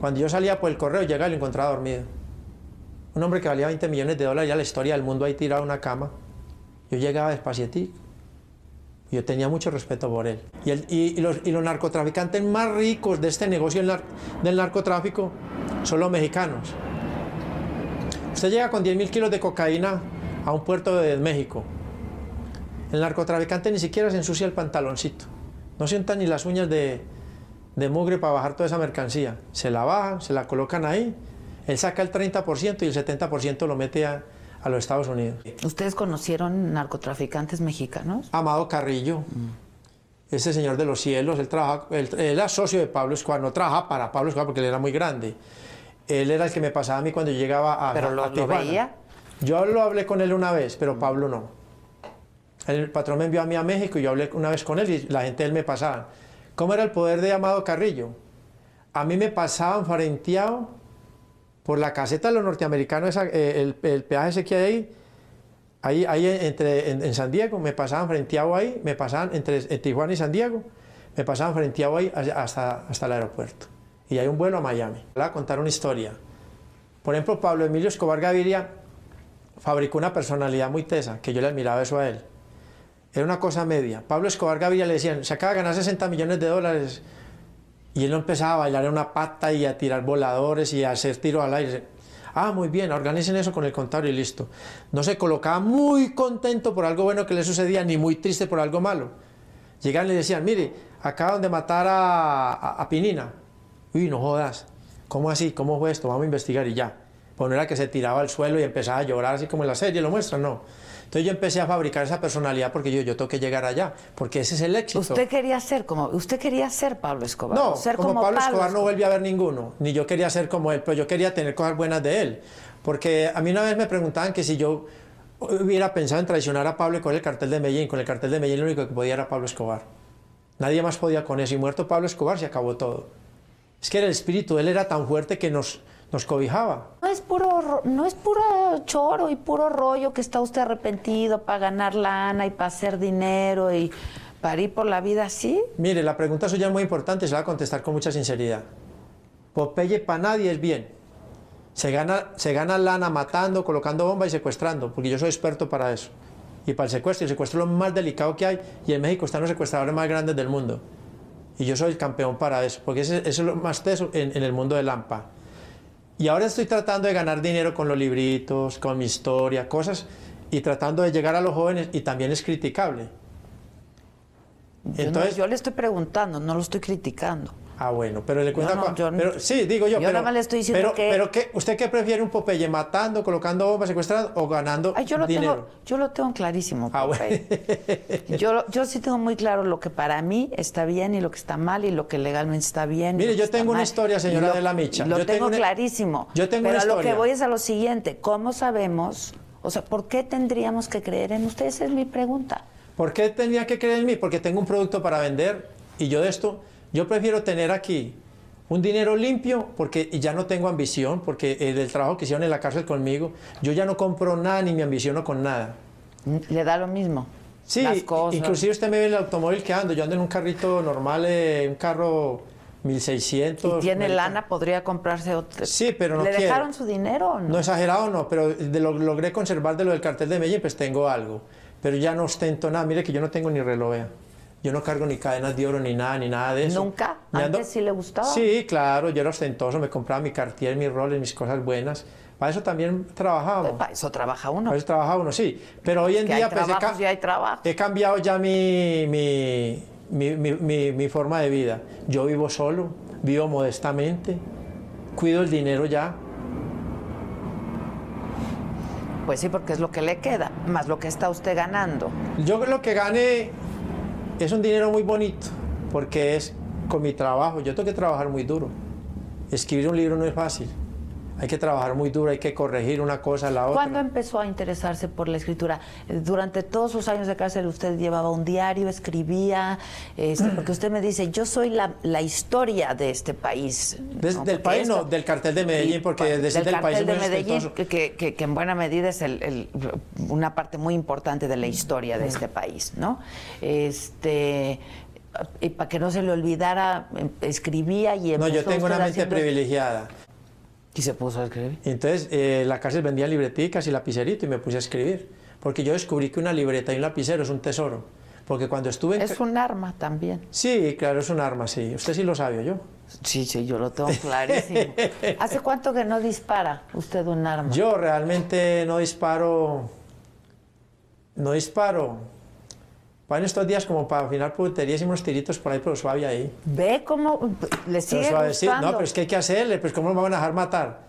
Cuando yo salía por el correo llegaba y lo encontraba dormido. Un hombre que valía 20 millones de dólares, ya la historia del mundo ahí tirado en una cama. Yo llegaba despacietico. Yo tenía mucho respeto por él. Y, el- y- los, y los narcotraficantes más ricos de este negocio del narcotráfico son los mexicanos. Usted llega con 10 mil kilos de cocaína a un puerto de México. El narcotraficante ni siquiera se ensucia el pantaloncito. No sientan ni las uñas de, de mugre para bajar toda esa mercancía. Se la bajan, se la colocan ahí. Él saca el 30% y el 70% lo mete a, a los Estados Unidos. ¿Ustedes conocieron narcotraficantes mexicanos? Amado Carrillo, ese señor de los cielos, él, trabaja, él, él era socio de Pablo Escobar, no trabajaba para Pablo Escobar porque él era muy grande. Él era el que me pasaba a mí cuando llegaba a, ¿Pero lo- a lo Tijuana. veía? Yo lo hablé con él una vez, pero Pablo no. El patrón me envió a mí a México y yo hablé una vez con él y la gente de él me pasaba. ¿Cómo era el poder de Amado Carrillo? A mí me pasaban frenteado por la caseta de los norteamericanos, eh, el, peaje ese que hay ahí, ahí, ahí entre, en, San Diego, me pasaban frenteado ahí, me pasaban entre en Tijuana y San Diego, me pasaban frenteado ahí hasta, hasta el aeropuerto. Y hay un vuelo a Miami. Le a contar una historia. Por ejemplo, Pablo Emilio Escobar Gaviria fabricó una personalidad muy tesa, que yo le admiraba eso a él. Era una cosa media. Pablo Escobar Gaviria le decían, se acaba de ganar 60 millones de dólares. Y él empezaba a bailar en una pata y a tirar voladores y a hacer tiros al aire. Ah, muy bien, organicen eso con el contador y listo. No se colocaba muy contento por algo bueno que le sucedía, ni muy triste por algo malo. Llegaban y le decían, mire, acaban de matar a, a- a Pinina. Uy, no jodas. ¿Cómo así? ¿Cómo fue esto? Vamos a investigar y ya. Pues no era que se tiraba al suelo y empezaba a llorar así como en la serie, lo muestran, no. Entonces yo empecé a fabricar esa personalidad porque yo, yo tengo que llegar allá, porque ese es el éxito. Usted quería ser como, usted quería ser Pablo Escobar. No, ser como, Pablo Escobar no vuelve a ver ninguno, ni yo quería ser como él, pero yo quería tener cosas buenas de él. Porque a mí una vez me preguntaban que si yo hubiera pensado en traicionar a Pablo con el cartel de Medellín, con el cartel de Medellín lo único que podía era Pablo Escobar. Nadie más podía con eso, y muerto Pablo Escobar se acabó todo. Es que era el espíritu, él era tan fuerte que nos, nos cobijaba. No es puro, ro- no es puro choro y puro rollo que está usted arrepentido para ganar lana y para hacer dinero y para ir por la vida así. Mire, la pregunta suya es muy importante y se la voy a contestar con mucha sinceridad. Popeye para nadie es bien. Se gana, se gana lana matando, colocando bombas y secuestrando, porque yo soy experto para eso. Y para el secuestro, el secuestro es lo más delicado que hay, y en México están los secuestradores más grandes del mundo. Y yo soy el campeón para eso, porque eso es lo más teso en, en el mundo del AMPA. Y ahora estoy tratando de ganar dinero con los libritos, con mi historia, cosas, y tratando de llegar a los jóvenes, y también es criticable. Yo, no- Entonces- yo le estoy preguntando, no lo estoy criticando. Ah, bueno, pero le cuento... Yo no, yo no- pero, sí, digo yo, yo pero... nada más le estoy diciendo pero, que- Pero ¿qué, ¿usted qué prefiere un Popeye? ¿Matando, colocando bombas, secuestrando o ganando Ay, yo lo dinero? tengo, yo lo tengo clarísimo. Ah, Popeye. yo, yo sí tengo muy claro lo que para mí está bien y lo que está mal y lo que legalmente está bien. Mire, yo tengo una mal. historia, señora lo- de la Micha. Lo Yo tengo, clarísimo. yo tengo Pero una a lo que historia. voy es a lo siguiente. ¿Cómo sabemos? O sea, ¿por qué tendríamos que creer en ustedes? Esa es mi pregunta. ¿Por qué tenía que creer en mí? Porque tengo un producto para vender y yo de esto, yo prefiero tener aquí un dinero limpio porque ya no tengo ambición, porque eh, del trabajo que hicieron en la cárcel conmigo, yo ya no compro nada ni me ambiciono con nada. Le da lo mismo. Sí, Las cosas. inclusive usted me ve en el automóvil que ando, yo ando en un carrito normal, eh, un carro 1600. Si tiene lana, podría comprarse otro. Sí, pero no ¿Le quiero. dejaron su dinero o no? No exagerado, no, pero de lo, logré conservar de lo del cartel de Medellín, pues tengo algo. Pero ya no ostento nada. Mire que yo no tengo ni reloj. Yo no cargo ni cadenas de oro, ni nada, ni nada de eso. ¿Nunca? Me ando- ¿Antes sí le gustaba? Sí, claro, yo era ostentoso, me compraba mi cartier, mis roles, mis cosas buenas. Para eso también trabajábamos. Para eso trabaja uno. Para eso trabaja uno, sí. Pero hoy en Que hay día pues, he, trabajos y hay trabajo. he cambiado ya mi, mi, mi, mi- mi- mi forma de vida. Yo vivo solo, vivo modestamente, cuido el dinero ya. Pues sí, porque es lo que le queda, más lo que está usted ganando. Yo lo que gane es un dinero muy bonito, porque es con mi trabajo. Yo tengo que trabajar muy duro. Escribir un libro no es fácil. Hay que trabajar muy duro, hay que corregir una cosa a la otra. ¿Cuándo empezó a interesarse por la escritura? Eh, Durante todos sus años de cárcel usted llevaba un diario, escribía, este, porque usted me dice, yo soy la, la historia de este país. Del país esto- no, del cartel de Medellín, porque del decir del, país cartel es de Medellín, que, que- en buena medida es el- el- una parte muy importante de la historia de este país, ¿no? Este y para que no se le olvidara, em- escribía y No, yo empezó tengo una mente haciendo- privilegiada. Y se puso a escribir. Y entonces, eh, la cárcel vendía libreticas y lapicerito y me puse a escribir. Porque yo descubrí que una libreta y un lapicero es un tesoro. Porque cuando estuve en... Es un arma también. Sí, claro, es un arma, sí. Usted sí lo sabe, ¿o yo. Sí, sí, yo lo tengo clarísimo. ¿Hace cuánto que no dispara usted un arma? Yo realmente no disparo. No disparo. En estos días, como para afinar puntería, hicimos unos tiritos por ahí, pero suave ahí. ¿Ve cómo le Pero sigue suavecito. gustando? No, pero es que hay que hacerle, pues ¿cómo me van a dejar matar?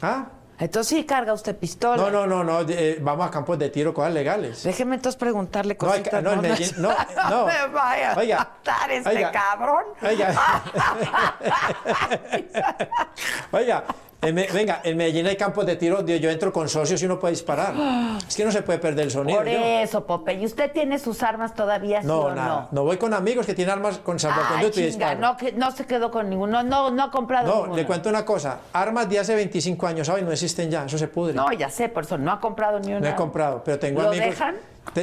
¿Ah? Entonces sí carga usted pistola. No, no, no, no. eh, vamos a campos de tiro, cosas legales. Déjeme entonces preguntarle No, hay cositas. que- no, en Medellín- no, no. me vaya a Oiga, matar este oiga, cabrón. Oiga. Oiga, en Me- venga, en Medellín hay campos de tiro donde yo entro con socios y uno puede disparar. Es que no se puede perder el sonido. Por eso, Pope. ¿Y usted tiene sus armas todavía, sí No, o nada. no? No voy con amigos que tienen armas con salvoconducto y chinga, disparo. no, que- no se quedó con ninguno. No, no ha comprado No, ninguno. le cuento una cosa. Armas de hace 25 años hoy no existen ya. Eso se pudre. No, ya sé, por eso no ha comprado ni una. No he comprado, pero tengo ¿Lo amigos. dejan?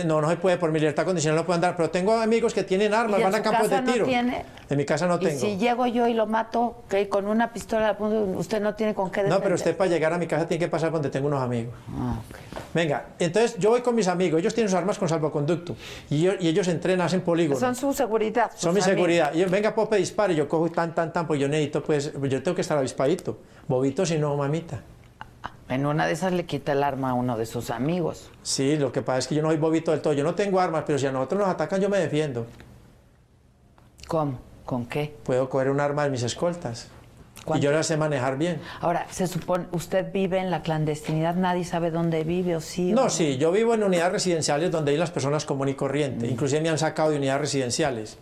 No, no se puede, por mi libertad condicional no pueden dar, pero tengo amigos que tienen armas, ¿Y en van a campos casa de tiro. no tiene? En mi casa no Y tengo. si llego yo y lo mato, que con una pistola punto, usted no tiene con qué defender. No, pero usted para llegar a mi casa tiene que pasar donde tengo unos amigos. Ah, Venga, entonces yo voy con mis amigos, ellos tienen sus armas con salvoconducto y, yo- y ellos entrenan, hacen polígonos. Son su seguridad. Son mi amigos. seguridad. Y yo, venga, Pope, dispare. Yo cojo tan, tan, tan, pues yo necesito, pues, yo tengo que estar avispadito. Bobito, si no, mamita. En una de esas le quita el arma a uno de sus amigos. Sí, lo que pasa es que yo no soy bobito del todo. Yo no tengo armas, pero si a nosotros nos atacan, yo me defiendo. ¿Cómo? ¿Con qué? Puedo coger un arma de mis escoltas. Y ¿Cuánto? yo las sé manejar bien. Ahora, se supone, usted vive en la clandestinidad, nadie sabe dónde vive o sí. o No, sí, yo vivo en unidades residenciales donde hay las personas común y corriente. Mm. Inclusive me han sacado de unidades residenciales.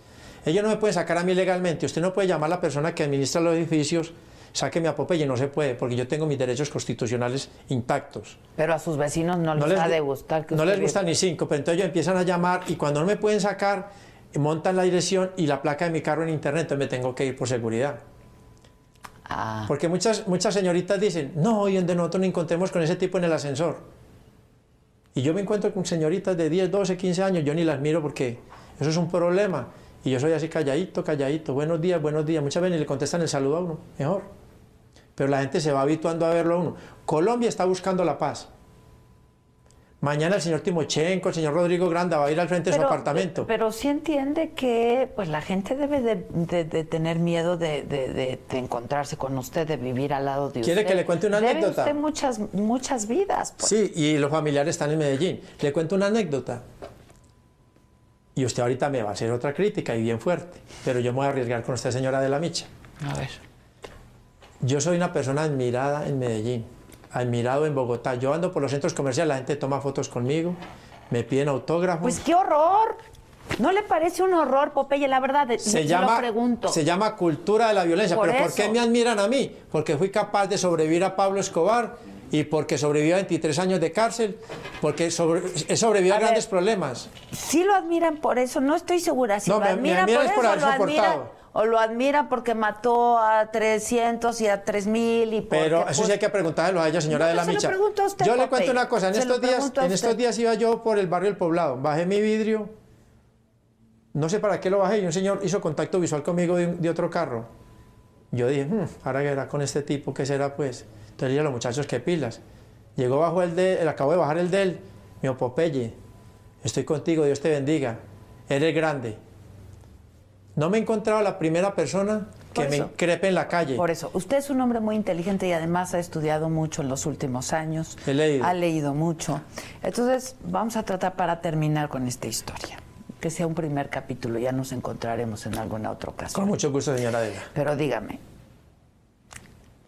Ellos no me pueden sacar a mí legalmente. Usted no puede llamar a la persona que administra los edificios, sáqueme a Popeye, no se puede, porque yo tengo mis derechos constitucionales intactos. Pero a sus vecinos no, les ha de gustar que no les gusta ni cinco, pero entonces ellos empiezan a llamar y cuando no me pueden sacar, montan la dirección y la placa de mi carro en internet, entonces me tengo que ir por seguridad. Ah. Porque muchas, muchas señoritas dicen, no, y donde nosotros nos encontremos con ese tipo en el ascensor. Y yo me encuentro con señoritas de 10, 12, 15 años, yo ni las miro porque eso es un problema. Y yo soy así calladito, calladito, buenos días, buenos días. Muchas veces ni le contestan el saludo a uno, mejor. Pero la gente se va habituando a verlo a uno. Colombia está buscando la paz. Mañana el señor Timochenko, el señor Rodrigo Granda va a ir al frente de su apartamento. Pero sí entiende que pues la gente debe de, de- de tener miedo de, de- de- de encontrarse con usted, de vivir al lado de usted. ¿Quiere que le cuente una Debe anécdota? usted muchas, muchas vidas. pues. Sí, y los familiares están en Medellín. Le cuento una anécdota. Y usted ahorita me va a hacer otra crítica y bien fuerte, pero yo me voy a arriesgar con usted, señora de la Micha. A ver. Yo soy una persona admirada en Medellín, admirado en Bogotá. Yo ando por los centros comerciales, la gente toma fotos conmigo, me piden autógrafos. Pues qué horror. ¿No le parece un horror, Popeye? La verdad, se llama, lo pregunto. se llama cultura de la violencia. Por ¿Pero por qué eso. me admiran a mí? Porque fui capaz de sobrevivir a Pablo Escobar y porque sobreviví a 23 años de cárcel, porque sobre- he sobrevivido a, A ver. grandes problemas. Sí lo admiran por eso, no estoy segura si No, lo me- me admiran admiran por es por eso, haber lo admiran. O lo admiran porque mató a 300 y a 3000 y porque, Pero eso sí hay que preguntárselo a ella, señora No, de la Micha. a usted, yo le cuento una cosa, en Se estos días, en estos días iba yo por el barrio del Poblado, bajé mi vidrio, no sé para qué lo bajé, y un señor hizo contacto visual conmigo de, un- de otro carro. Yo dije, "Hmm, ahora que era con este tipo, ¿qué será pues? Entonces dije a los muchachos que pilas. Llegó bajo el de él, acabo de bajar el de él, dijo, Popeye, estoy contigo, Dios te bendiga, eres grande. No me he encontrado la primera persona que me eso. increpe en la calle. Por eso, usted es un hombre muy inteligente y además ha estudiado mucho en los últimos años. He leído. Ha leído mucho. Entonces, vamos a tratar para terminar con esta historia. Que sea un primer capítulo, ya nos encontraremos en alguna otra ocasión. Con mucho gusto, señora Adela. Pero dígame,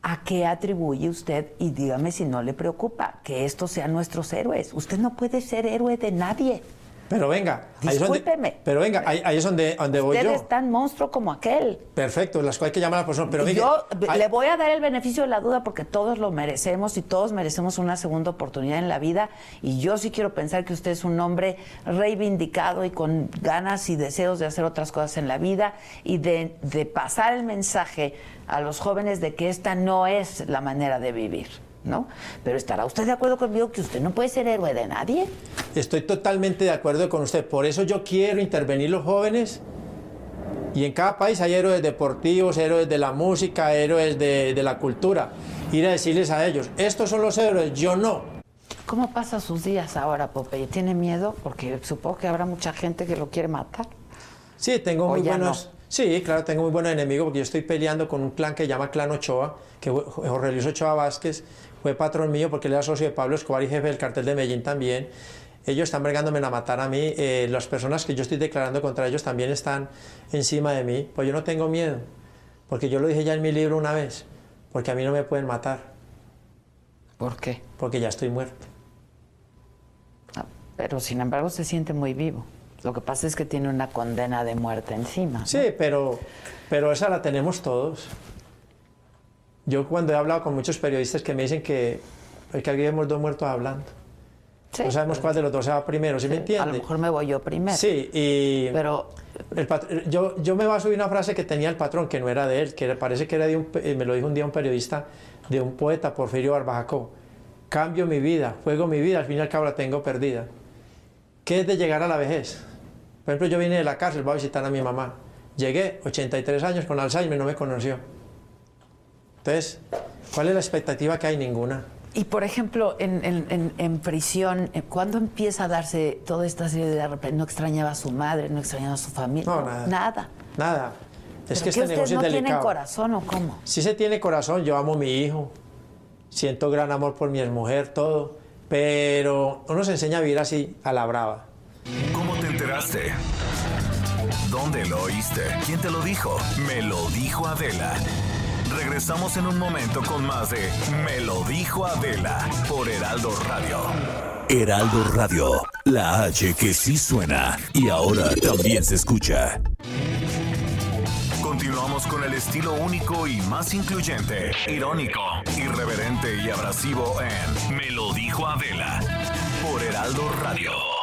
¿a qué atribuye usted, y dígame si no le preocupa, que estos sean nuestros héroes? Usted no puede ser héroe de nadie. Pero venga, ahí es donde, Discúlpeme. pero venga, ahí, ahí es donde, donde voy Usted yo. es tan monstruo como aquel. Perfecto, las cuales hay que llamar a la persona. Pero yo hay- le voy a dar el beneficio de la duda porque todos lo merecemos y todos merecemos una segunda oportunidad en la vida. Y yo sí quiero pensar que usted es un hombre reivindicado y con ganas y deseos de hacer otras cosas en la vida y de, de pasar el mensaje a los jóvenes de que esta no es la manera de vivir. ¿No? Pero estará usted de acuerdo conmigo que usted no puede ser héroe de nadie. estoy totalmente de acuerdo con usted. Por eso yo quiero intervenir los jóvenes. Y en cada país hay héroes deportivos, héroes de la música, héroes de, de la cultura. Ir a decirles a ellos, estos son los héroes, yo no. ¿Cómo pasa sus días ahora, Popeye? ¿Tiene miedo? Porque supongo que habrá mucha gente que lo quiere matar. Sí, tengo ¿O muy buenos. Sí, claro, tengo muy buenos enemigos porque yo estoy peleando con un clan que se llama Clan Ochoa, que Jorge Luis Ochoa Vázquez fue patrón mío porque él era socio de Pablo Escobar y jefe del cartel de Medellín también. Ellos están bregándome a matar a mí. eh, las personas que yo estoy declarando contra ellos también están encima de mí. Pues yo no tengo miedo, porque yo lo dije ya en mi libro una vez, porque a mí no me pueden matar. ¿Por qué? Porque ya estoy muerto. Pero sin embargo se siente muy vivo. Lo que pasa es que tiene una condena de muerte encima. ¿no? Sí, pero, pero esa la tenemos todos. Yo cuando he hablado con muchos periodistas que me dicen que, que aquí vemos dos muertos hablando. Sí, no sabemos cuál de los dos se va primero, ¿sí, me entiende? A lo mejor me voy yo primero. Sí, y Pero el yo, yo me a subir una frase que tenía el patrón, que no era de él, que parece que era de un, eh, me lo dijo un día un periodista, de un poeta, Porfirio Barbajacó. Cambio mi vida, juego mi vida, al fin y al cabo la tengo perdida. ¿Qué es de llegar a la vejez? Por ejemplo, yo vine de la cárcel, voy a visitar a mi mamá. Llegué, 83 años, con Alzheimer, no me conoció. Entonces, ¿cuál es la expectativa que hay? Ninguna. Y por ejemplo, en, en- en- en prisión, eh, ¿cuándo empieza a darse toda esta serie de repente? No extrañaba a su madre, no extrañaba a su familia. No, nada. Nada. Nada. Es ¿Pero que este ustedes negocio no es tienen corazón o cómo? Sí se tiene corazón, yo amo a mi hijo, siento gran amor por mi mujer, todo, pero uno se enseña a vivir así, a la brava. ¿Cómo te enteraste? ¿Dónde lo oíste? ¿Quién te lo dijo? Me lo dijo Adela. Regresamos en un momento con más de Me lo dijo Adela por Heraldo Radio. Heraldo Radio, la H que sí suena y ahora también se escucha. Continuamos con el estilo único y más incluyente, irónico, irreverente y abrasivo en Me lo dijo Adela por Heraldo Radio.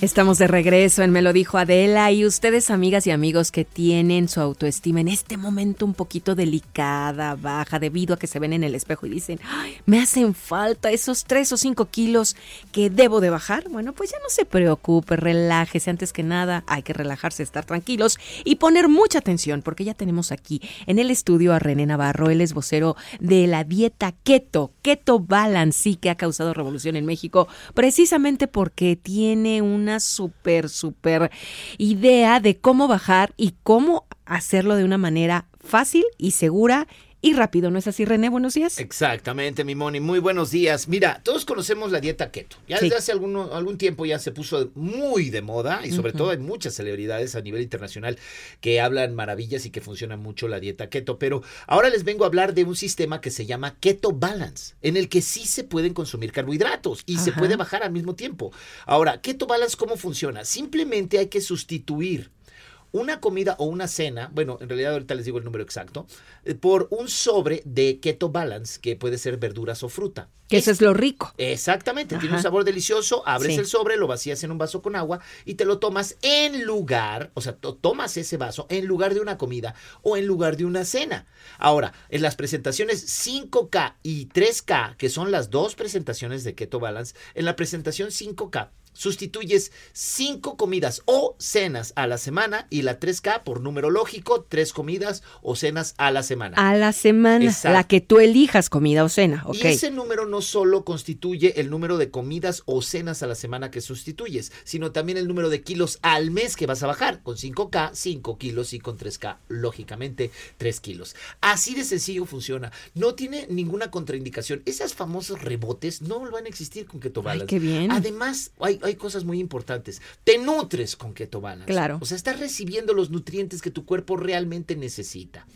Estamos de regreso en Me lo dijo Adela y ustedes amigas y amigos que tienen su autoestima en este momento un poquito delicada, baja, debido a que se ven en el espejo y dicen, "Ay, me hacen falta esos tres o cinco kilos que debo de bajar. Bueno, pues ya no se preocupe, relájese antes que nada, hay que relajarse, estar tranquilos y poner mucha atención porque ya tenemos aquí en el estudio a René Navarro, él es vocero de la dieta keto, keto balance, que ha causado revolución en México precisamente porque tiene una súper, súper idea de cómo bajar y cómo hacerlo de una manera fácil y segura y rápido, ¿no es así, René? Buenos días. Exactamente, mi Moni. Muy buenos días. Mira, todos conocemos la dieta keto. Ya desde hace alguno, algún tiempo ya se puso muy de moda y sobre todo hay muchas celebridades a nivel internacional que hablan maravillas y que funciona mucho la dieta keto. Pero ahora les vengo a hablar de un sistema que se llama Keto Balance, en el que sí se pueden consumir carbohidratos y se puede bajar al mismo tiempo. Ahora, Keto Balance, ¿cómo funciona? Simplemente hay que sustituir una comida o una cena, bueno, en realidad ahorita les digo el número exacto, eh, por un sobre de Keto Balance, que puede ser verduras o fruta. Que eso es lo rico. Exactamente, tiene un sabor delicioso, abres Sí. el sobre, lo vacías en un vaso con agua y te lo tomas en lugar, o sea, to- tomas ese vaso en lugar de una comida o en lugar de una cena. Ahora, en las presentaciones 5K y 3K, que son las dos presentaciones de Keto Balance, en la presentación 5K sustituyes cinco comidas o cenas a la semana y la 3K por número lógico, tres comidas o cenas a la semana. A la semana, Exacto. la que tú elijas, comida o cena, ¿ok? Y ese número no solo constituye el número de comidas o cenas a la semana que sustituyes, sino también el número de kilos al mes que vas a bajar. Con 5K, 5 kilos y con 3K, lógicamente, 3 kilos. Así de sencillo funciona. No tiene ninguna contraindicación. Esos famosos rebotes no van a existir con Keto Balance. qué bien. Además, hay, hay cosas muy importantes. Te nutres con Keto Balance. Claro. O sea, estás recibiendo los nutrientes que tu cuerpo realmente necesita.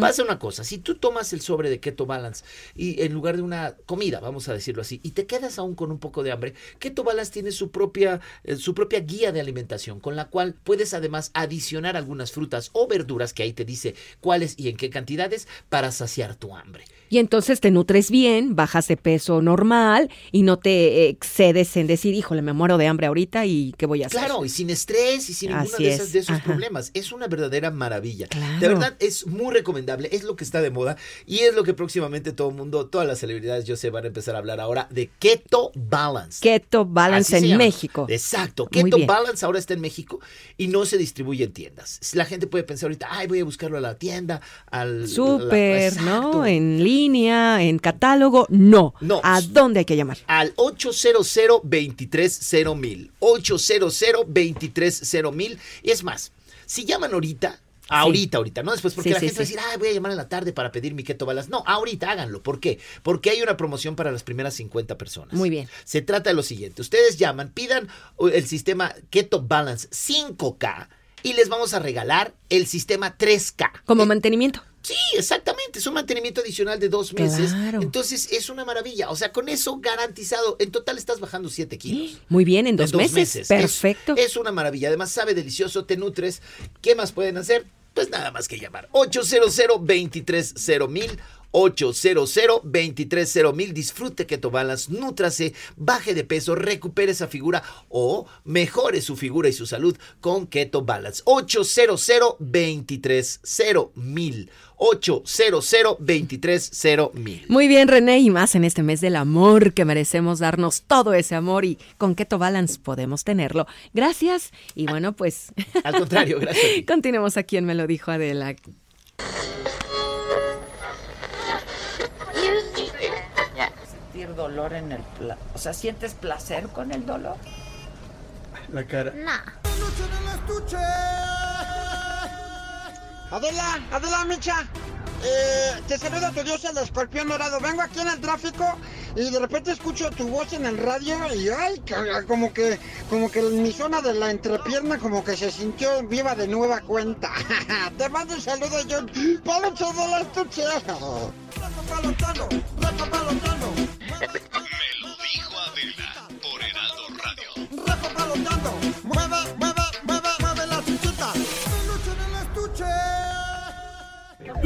Pasa una cosa, si tú tomas el sobre de Keto Balance y en lugar de una comida, vamos a decirlo así, y te quedas aún con un poco de hambre, Keto Balance tiene su propia, eh, su propia guía de alimentación, con la cual puedes además adicionar algunas frutas o verduras que ahí te dice cuáles y en qué cantidades para saciar tu hambre. Y entonces te nutres bien, bajas de peso normal y no te excedes en decir, híjole, me muero de hambre ahorita y ¿qué voy a hacer? Claro, y sin estrés y sin ninguno de, es, esas- de esos ajá. problemas. Es una verdadera maravilla. Claro. De verdad, es muy recomendable, es lo que está de moda y es lo que próximamente todo el mundo, todas las celebridades, yo sé, van a empezar a hablar ahora de Keto Balance. Keto Balance Así se en llama. México. Exacto. Keto. Balance ahora está en México y no se distribuye en tiendas. La gente puede pensar ahorita, ay, voy a buscarlo a la tienda, al Súper, ¿no? En línea, en catálogo, no. No. ¿A dónde hay que llamar? Al 800 230 mil 800 230 mil Y es más, si llaman ahorita, ahorita, ahorita, ¿no? Después, porque Sí, la sí, gente va a decir, ay, voy a llamar en la tarde para pedir mi keto balas. No, ahorita háganlo. ¿Por qué? Porque hay una promoción para las primeras 50 personas. Muy bien. Se trata de lo siguiente. Ustedes llaman, pidan uh, el sistema Keto Balance 5K y les vamos a regalar el sistema 3K. Como mantenimiento. Sí, exactamente. Es un mantenimiento adicional de dos meses. Claro. Entonces es una maravilla. O sea, con eso garantizado. En total estás bajando 7 kilos. Muy bien, en dos, En meses. Es- Perfecto. Es, una maravilla. Además, sabe delicioso, te nutres. ¿Qué más pueden hacer? Pues nada más que llamar. 800 230 mil 800 230 mil Disfrute Keto Balance, nútrase, baje de peso, recupere esa figura o mejore su figura y su salud con Keto Balance. 800 230 mil 800 230 mil Muy bien, René, y más en este mes del amor que merecemos darnos todo ese amor y con Keto Balance podemos tenerlo. Gracias y bueno, pues Al contrario, gracias. continuemos aquí en Me lo dijo Adela. Dolor en el... pla- O sea, ¿sientes placer con el dolor? La cara. Adela, Adela Micha, eh, te saluda tu dios el escorpión dorado. Vengo aquí en el tráfico y de repente escucho tu voz en el radio y ay, como que, como que mi zona de la entrepierna como que se sintió viva de nueva cuenta. te mando un saludo yo, Palocho de la estuche.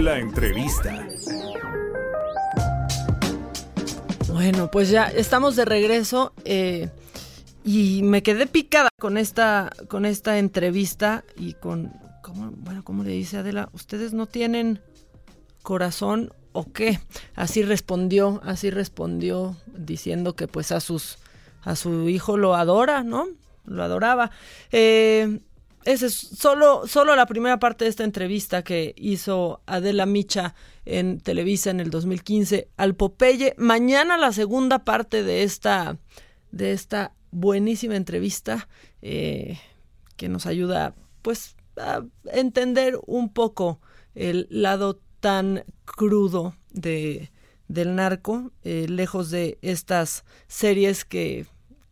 La entrevista. Bueno, pues ya estamos de regreso eh, y me quedé picada con esta, con esta entrevista y con, ¿cómo, bueno, ¿cómo le dice Adela? ¿Ustedes no tienen corazón o qué? Así respondió, así respondió diciendo que pues a sus, a su hijo lo adora, ¿no? Lo adoraba. Eh, esa es solo, solo la primera parte de esta entrevista que hizo Adela Micha en Televisa en el 2015 al Popeye. Mañana la segunda parte de esta, de esta buenísima entrevista eh, que nos ayuda pues a entender un poco el lado tan crudo de, del narco, eh, lejos de estas series que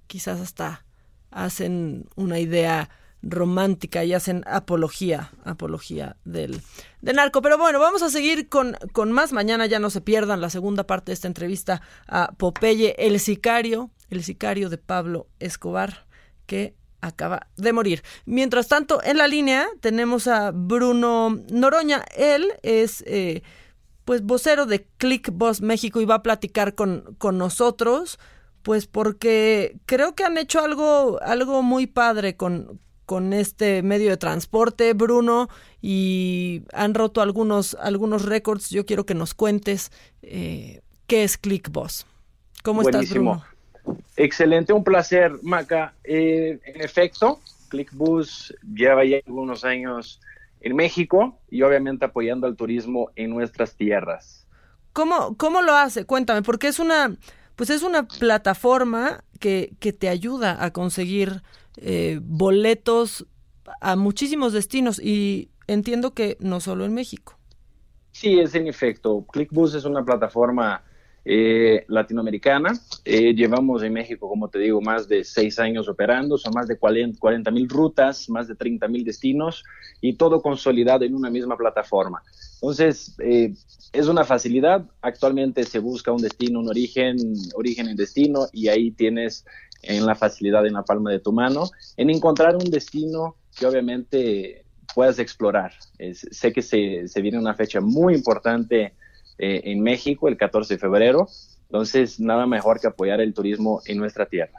quizás hasta hacen una idea romántica y hacen apología, apología del, del narco. Pero bueno, vamos a seguir con, con más. Mañana ya no se pierdan la segunda parte de esta entrevista a Popeye, el sicario, el sicario de Pablo Escobar, que acaba de morir. Mientras tanto, en la línea tenemos a Bruno Noroña. Él es eh, pues vocero de Click Boss México y va a platicar con, con nosotros. Pues porque creo que han hecho algo, algo muy padre con, con este medio de transporte, Bruno, y han roto algunos, algunos récords. Yo quiero que nos cuentes eh, qué es ClickBoss. ¿Cómo estás, Bruno? Excelente, un placer, Maca. Eh, en efecto, ClickBus lleva ya algunos años en México y obviamente apoyando al turismo en nuestras tierras. ¿Cómo, cómo lo hace? Cuéntame, porque es una, pues es una plataforma que, que te ayuda a conseguir eh, boletos a muchísimos destinos y entiendo que no solo en México. Sí, es en efecto. ClickBus es una plataforma eh, latinoamericana. Eh, llevamos en México, como te digo, más de seis años operando, son más de 40 mil rutas, más de 30 mil destinos y todo consolidado en una misma plataforma. Entonces, eh, es una facilidad. Actualmente se busca un destino, un origen, origen en destino y ahí tienes en la facilidad en la palma de tu mano en encontrar un destino que obviamente puedas explorar. sé que se, se viene una fecha muy importante eh, en México el 14 de febrero. Entonces, nada mejor que apoyar el turismo en nuestra tierra.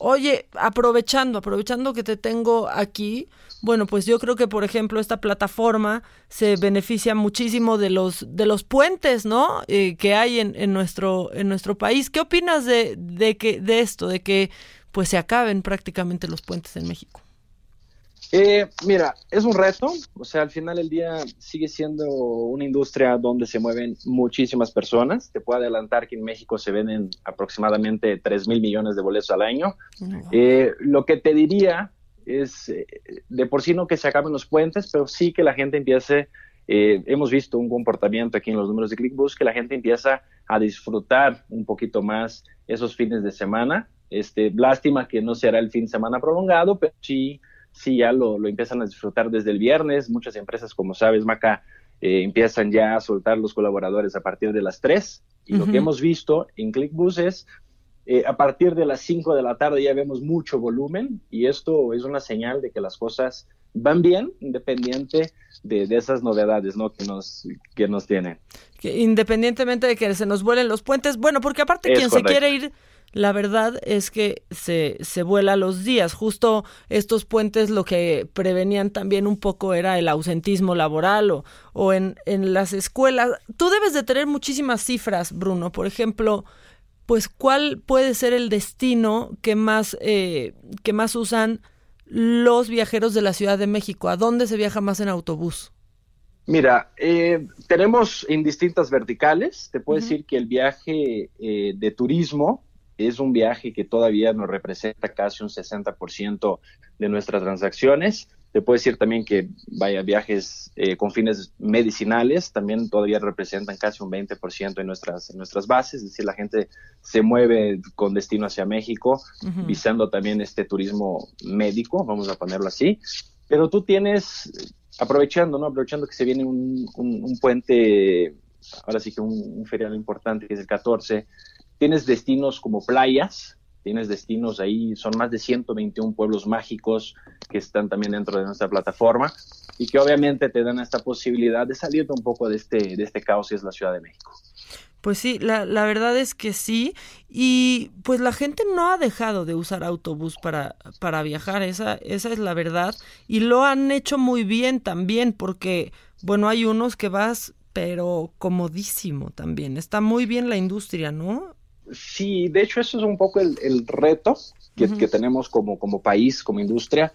Oye, aprovechando, aprovechando que te tengo aquí, bueno, pues yo creo que, por ejemplo, esta plataforma se beneficia muchísimo de los, de los puentes, ¿no? Eh, que hay en, en, nuestro, en nuestro país. ¿Qué opinas de, de, que, de esto, de que pues se acaben prácticamente los puentes en México? Eh, mira, es un reto, o sea, al final del día sigue siendo una industria donde se mueven muchísimas personas. Te puedo adelantar que en México se venden aproximadamente 3 mil millones de boletos al año. Eh, lo que te diría es, eh, de por sí no que se acaben los puentes, pero sí que la gente empiece, hemos visto un comportamiento aquí en los números de ClickBus, que la gente empieza a disfrutar un poquito más esos fines de semana. Este, lástima que no será el fin de semana prolongado, pero sí sí ya lo, lo, empiezan a disfrutar desde el viernes. Muchas empresas, como sabes, Maca, eh, empiezan ya a soltar los colaboradores a partir de las 3. Y lo que hemos visto en ClickBus es, eh, a partir de las 5 de la tarde ya vemos mucho volumen y esto es una señal de que las cosas van bien, independiente de, de esas novedades ¿no? que, nos, que nos tienen. Que independientemente de que se nos vuelen los puentes, bueno, porque aparte quien se quiere ir la verdad es que se, se vuela los días. Justo estos puentes lo que prevenían también un poco era el ausentismo laboral o, o en, en las escuelas. Tú debes de tener muchísimas cifras, Bruno. Por ejemplo, pues cuál puede ser el destino que más, eh, que más usan los viajeros de la Ciudad de México. ¿A dónde se viaja más en autobús? Mira, eh, tenemos en distintas verticales. Te puedo decir que el viaje eh, de turismo es un viaje que todavía nos representa casi un 60% de nuestras transacciones. Te puedo decir también que vaya viajes eh, con fines medicinales también todavía representan casi un 20% en nuestras, en nuestras bases, es decir, la gente se mueve con destino hacia México, visando también este turismo médico, vamos a ponerlo así. Pero tú tienes, aprovechando, ¿no? Aprovechando que se viene un, un, puente, ahora sí que un, un feriado importante, que es el 14, Tienes destinos como playas, tienes destinos ahí, son más de 121 pueblos mágicos que están también dentro de nuestra plataforma y que obviamente te dan esta posibilidad de salir un poco de este, de este caos que es la Ciudad de México. Pues sí, la, la verdad es que sí. Y pues la gente no ha dejado de usar autobús para, para viajar, esa, esa es la verdad. Y lo han hecho muy bien también, porque, bueno, hay unos que vas, pero comodísimo también. Está muy bien la industria, ¿no? Sí, de hecho eso es un poco el, reto que, tenemos como, como país, como industria,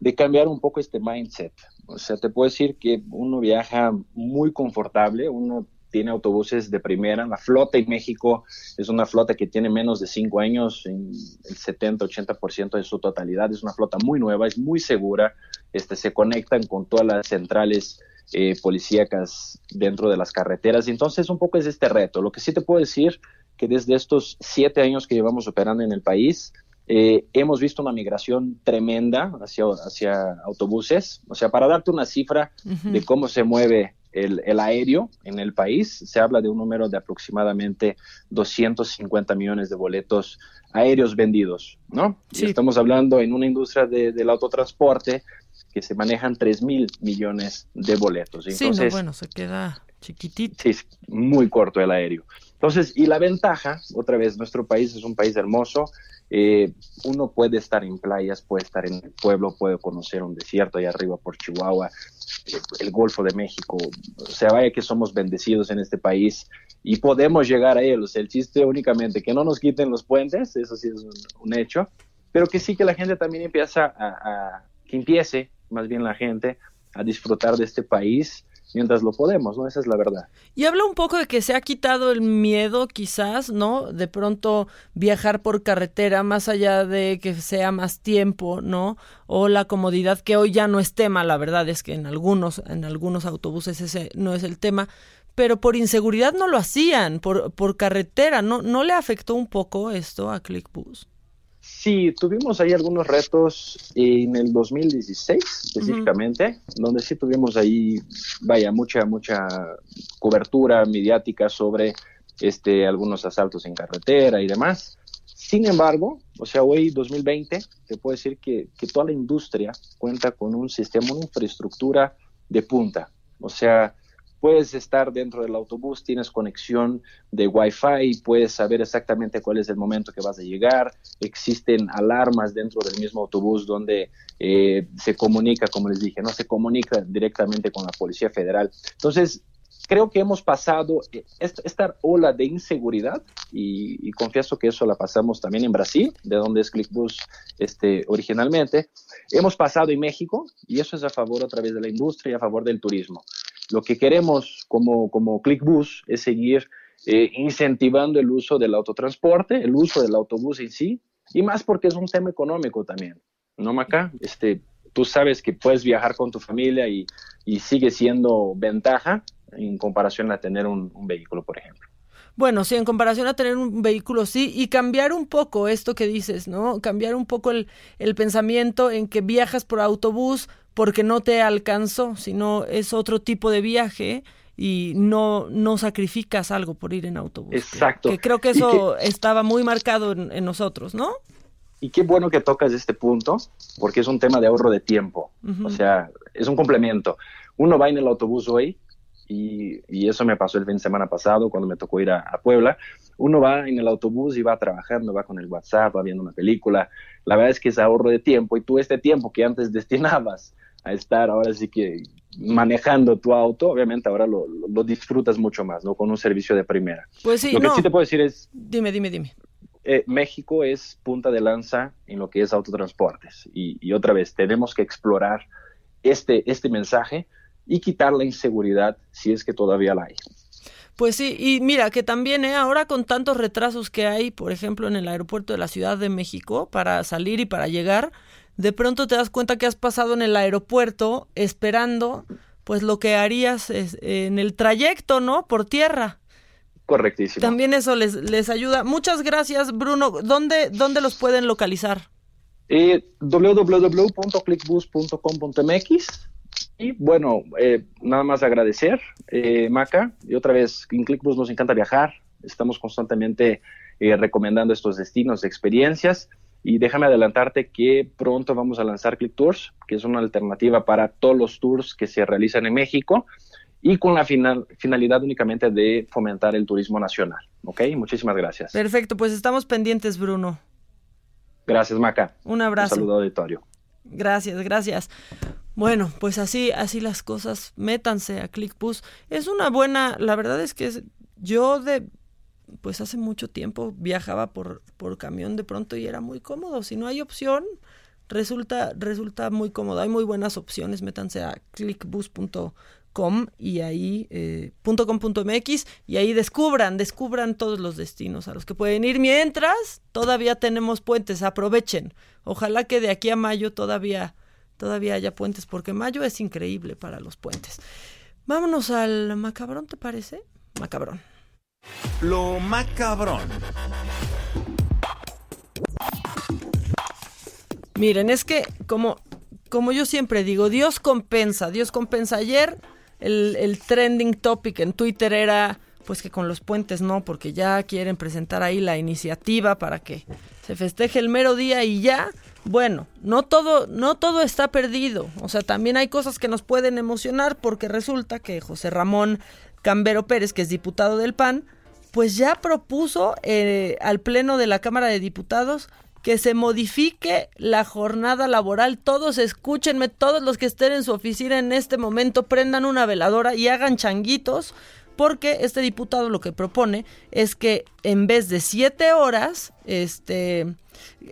de cambiar un poco este mindset. O sea, te puedo decir que uno viaja muy confortable, uno tiene autobuses de primera. La flota en México es una flota que tiene menos de cinco años, en el 70-80% de su totalidad. Es una flota muy nueva, es muy segura. Este, se conectan con todas las centrales eh, policíacas dentro de las carreteras. Entonces, un poco es este reto. Lo que sí te puedo decir que desde estos siete años que llevamos operando en el país, eh, hemos visto una migración tremenda hacia, hacia autobuses. O sea, para darte una cifra de cómo se mueve el, el, aéreo en el país, se habla de un número de aproximadamente 250 millones de boletos aéreos vendidos, ¿no? Y estamos hablando en una industria de, del autotransporte que se manejan 3 mil millones de boletos. Entonces, sí, no, bueno, se queda chiquitito. Sí, es muy corto el aéreo. Entonces, y la ventaja, otra vez, nuestro país es un país hermoso, eh, uno puede estar en playas, puede estar en el pueblo, puede conocer un desierto allá arriba por Chihuahua, eh, el Golfo de México. O sea, vaya que somos bendecidos en este país y podemos llegar a ellos. El chiste únicamente que no nos quiten los puentes, eso sí es un, hecho, pero que sí que la gente también empieza a, que empiece, más bien la gente, a disfrutar de este país mientras lo podemos, ¿no? Esa es la verdad. Y habla un poco de que se ha quitado el miedo, quizás, ¿no? De pronto viajar por carretera, más allá de que sea más tiempo, ¿no? O la comodidad, que hoy ya no es tema, la verdad es que en algunos, en algunos autobuses ese no es el tema, pero por inseguridad no lo hacían, por, por carretera, ¿no? ¿No le afectó un poco esto a ClickBus? Sí, tuvimos ahí algunos retos en el 2016 específicamente, donde sí tuvimos ahí, vaya, mucha, mucha cobertura mediática sobre este, algunos asaltos en carretera y demás. Sin embargo, o sea, hoy 2020, te puedo decir que, que toda la industria cuenta con un sistema, una infraestructura de punta. O sea, puedes estar dentro del autobús, tienes conexión de Wi-Fi, puedes saber exactamente cuál es el momento que vas a llegar, existen alarmas dentro del mismo autobús donde eh, se comunica, como les dije, no se comunica directamente con la Policía Federal. Entonces, creo que hemos pasado eh, esta, ola de inseguridad y, confieso que eso la pasamos también en Brasil, de donde es ClickBus este, originalmente. Hemos pasado en México y eso es a favor a través de la industria y a favor del turismo. Lo que queremos como, como ClickBus es seguir eh, incentivando el uso del autotransporte, el uso del autobús en sí, y más porque es un tema económico también, ¿no, Maca? Este, tú sabes que puedes viajar con tu familia y, y sigue siendo ventaja en comparación a tener un, un vehículo, por ejemplo. Bueno, sí, en comparación a tener un vehículo, sí, y cambiar un poco esto que dices, ¿no? Cambiar un poco el, el pensamiento en que viajas por autobús porque no te alcanzó, sino es otro tipo de viaje y no, no sacrificas algo por ir en autobús. Exacto. Que, creo que eso estaba muy marcado en, nosotros, ¿no? Y qué bueno que tocas este punto, porque es un tema de ahorro de tiempo. O sea, es un complemento. Uno va en el autobús hoy, y, y, eso me pasó el fin de semana pasado cuando me tocó ir a, a, Puebla. Uno va en el autobús y va trabajando, va con el WhatsApp, va viendo una película. La verdad es que es ahorro de tiempo y tú este tiempo que antes destinabas a estar ahora sí que manejando tu auto, obviamente ahora lo, lo, disfrutas mucho más, ¿no? Con un servicio de primera. Pues sí, Lo que sí te puedo decir es... Dime, dime, dime. Eh, México es punta de lanza en lo que es autotransportes. Y, y, otra vez, tenemos que explorar este, este mensaje y quitar la inseguridad si es que todavía la hay. Pues sí, y mira que también ¿eh? ahora con tantos retrasos que hay, por ejemplo, en el aeropuerto de la Ciudad de México para salir y para llegar, de pronto te das cuenta que has pasado en el aeropuerto esperando pues lo que harías en el trayecto, ¿no? Por tierra. Correctísimo. También eso les, les ayuda. Muchas gracias, Bruno. ¿Dónde, dónde los pueden localizar? Eh, www.clickbus.com.mx y bueno, eh, nada más agradecer, eh, Maca, y otra vez, en ClickBus nos encanta viajar, estamos constantemente eh, recomendando estos destinos, experiencias, y déjame adelantarte que pronto vamos a lanzar Click Tours, que es una alternativa para todos los tours que se realizan en México y con la final, finalidad únicamente de fomentar el turismo nacional. ¿Ok? Muchísimas gracias. Perfecto, pues estamos pendientes, Bruno. Gracias, Maca. Un abrazo. Un saludo auditorio. Gracias, gracias. Bueno, pues así, así las cosas. Métanse a ClickBus. Es una buena, la verdad es que es, yo de pues hace mucho tiempo viajaba por, por camión de pronto y era muy cómodo. Si no hay opción, resulta, resulta muy cómodo. Hay muy buenas opciones. Métanse a clickbus.com y ahí eh, y ahí descubran, descubran todos los destinos a los que pueden ir mientras todavía tenemos puentes. Aprovechen. Ojalá que de aquí a mayo todavía, todavía haya puentes porque mayo es increíble para los puentes. Vámonos al macabrón, ¿te parece? Macabrón. Lo macabrón. Miren, es que como, como yo siempre digo, Dios compensa, Dios compensa. Ayer el, el trending topic en Twitter era pues que con los puentes no, porque ya quieren presentar ahí la iniciativa para que se festeje el mero día y ya. Bueno, no todo, no todo está perdido. O sea, también hay cosas que nos pueden emocionar porque resulta que José Ramón Cambero Pérez, que es diputado del PAN, pues ya propuso eh, al Pleno de la Cámara de Diputados que se modifique la jornada laboral. Todos escúchenme, todos los que estén en su oficina en este momento, prendan una veladora y hagan changuitos porque este diputado lo que propone es que en vez de siete horas, este,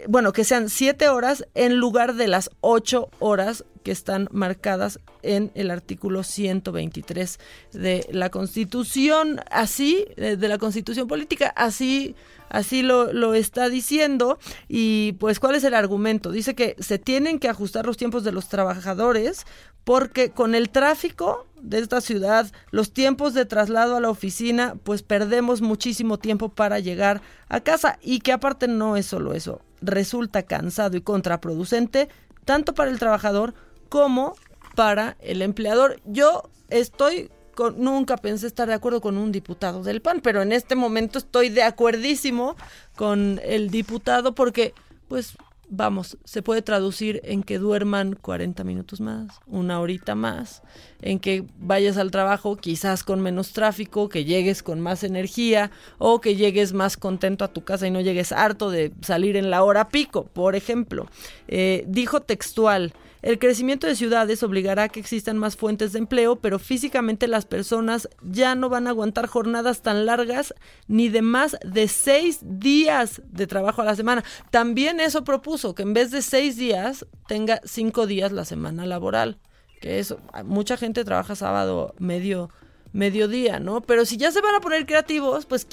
bueno, que sean siete horas en lugar de las ocho horas que están marcadas en el artículo 123 de la Constitución, así, de la Constitución Política, así así lo, lo, está diciendo. Y pues, ¿cuál es el argumento? Dice que se tienen que ajustar los tiempos de los trabajadores porque con el tráfico de esta ciudad, los tiempos de traslado a la oficina, pues perdemos muchísimo tiempo para llegar a casa y que aparte no es solo eso, resulta cansado y contraproducente tanto para el trabajador como para el empleador. Yo estoy con, nunca pensé estar de acuerdo con un diputado del PAN, pero en este momento estoy de acuerdísimo con el diputado porque pues vamos, se puede traducir en que duerman 40 minutos más, una horita más, en que vayas al trabajo quizás con menos tráfico, que llegues con más energía o que llegues más contento a tu casa y no llegues harto de salir en la hora pico, por ejemplo. Eh, dijo textual, el crecimiento de ciudades obligará a que existan más fuentes de empleo, pero físicamente las personas ya no van a aguantar jornadas tan largas ni de más de seis días de trabajo a la semana. También eso propuso que en vez de seis días tenga cinco días la semana laboral. Que eso, mucha gente trabaja sábado medio mediodía, ¿no? Pero si ya se van a poner creativos, pues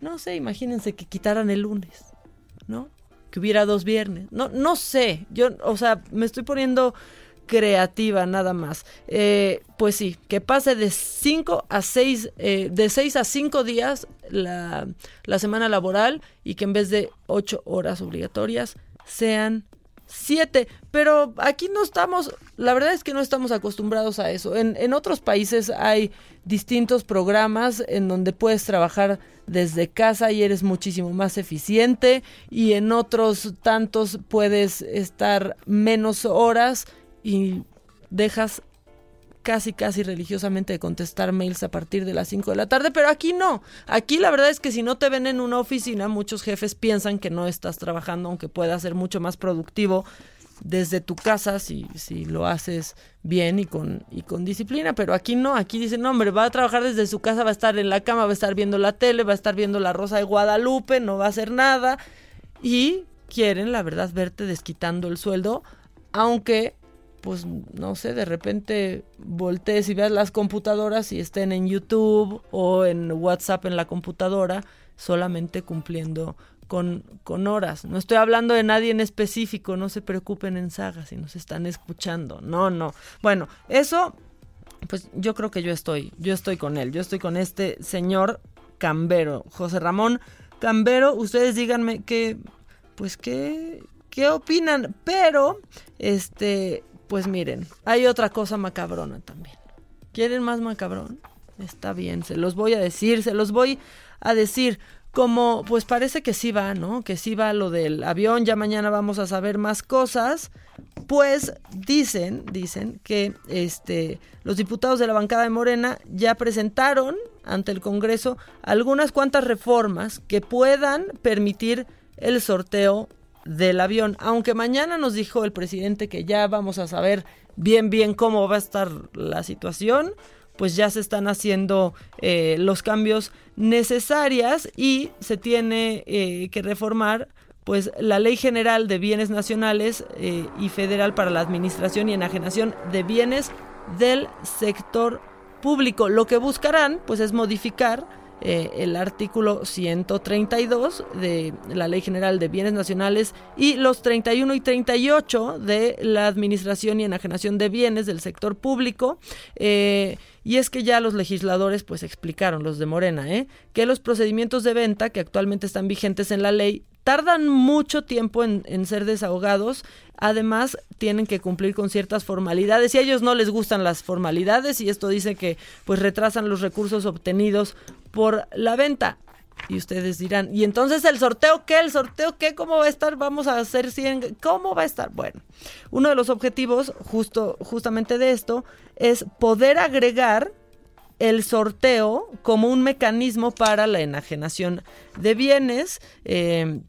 no sé, imagínense que quitaran el lunes, ¿no? Que hubiera dos viernes. No, no sé, yo, o sea, me estoy poniendo creativa nada más. Eh, pues sí, que pase de 5 a 6, eh, de 6 a 5 días la, la, semana laboral y que en vez de 8 horas obligatorias sean 7. Pero aquí no estamos, la verdad es que no estamos acostumbrados a eso. En, en otros países hay distintos programas en donde puedes trabajar desde casa y eres muchísimo más eficiente y en otros tantos puedes estar menos horas y dejas casi casi religiosamente de contestar mails a partir de las 5 de la tarde, pero aquí no. Aquí la verdad es que si no te ven en una oficina, muchos jefes piensan que no estás trabajando, aunque pueda ser mucho más productivo desde tu casa si, si lo haces bien y con, y con disciplina, pero aquí no, aquí dicen, no, hombre, va a trabajar desde su casa, va a estar en la cama, va a estar viendo la tele, va a estar viendo la Rosa de Guadalupe, no va a hacer nada y quieren, la verdad, verte desquitando el sueldo, aunque, pues, no sé, de repente voltees y veas las computadoras y estén en YouTube o en WhatsApp en la computadora, solamente cumpliendo con, con horas. No estoy hablando de nadie en específico, no se preocupen en saga si nos están escuchando. No, no. Bueno, eso, pues yo creo que yo estoy, yo estoy con él, yo estoy con este señor Cambero, José Ramón Cambero. Ustedes díganme que, pues qué, qué opinan, pero, este, pues miren, hay otra cosa macabrona también. ¿Quieren más macabrón? Está bien, se los voy a decir, se los voy a decir como pues parece que sí va, ¿no? Que sí va lo del avión, ya mañana vamos a saber más cosas, pues dicen, dicen que este los diputados de la bancada de Morena ya presentaron ante el Congreso algunas cuantas reformas que puedan permitir el sorteo del avión, aunque mañana nos dijo el presidente que ya vamos a saber bien bien cómo va a estar la situación, pues ya se están haciendo eh, los cambios necesarias y se tiene eh, que reformar pues la Ley General de Bienes Nacionales eh, y Federal para la Administración y Enajenación de Bienes del Sector Público. Lo que buscarán pues es modificar el artículo 132 de la Ley General de Bienes Nacionales y los 31 y 38 de la Administración y Enajenación de Bienes del Sector Público Y es que ya los legisladores pues explicaron, los de Morena, ¿eh? que los procedimientos de venta que actualmente están vigentes en la ley tardan mucho tiempo en, ser desahogados. Además, tienen que cumplir con ciertas formalidades y a ellos no les gustan las formalidades y esto dice que pues retrasan los recursos obtenidos por la venta. Y ustedes dirán, ¿y entonces el sorteo qué? ¿El sorteo qué? ¿Cómo va a estar? Vamos a hacer 100. ¿Cómo va a estar? Bueno, uno de los objetivos justo, justamente de esto es poder agregar el sorteo como un mecanismo para la enajenación de bienes. Eh,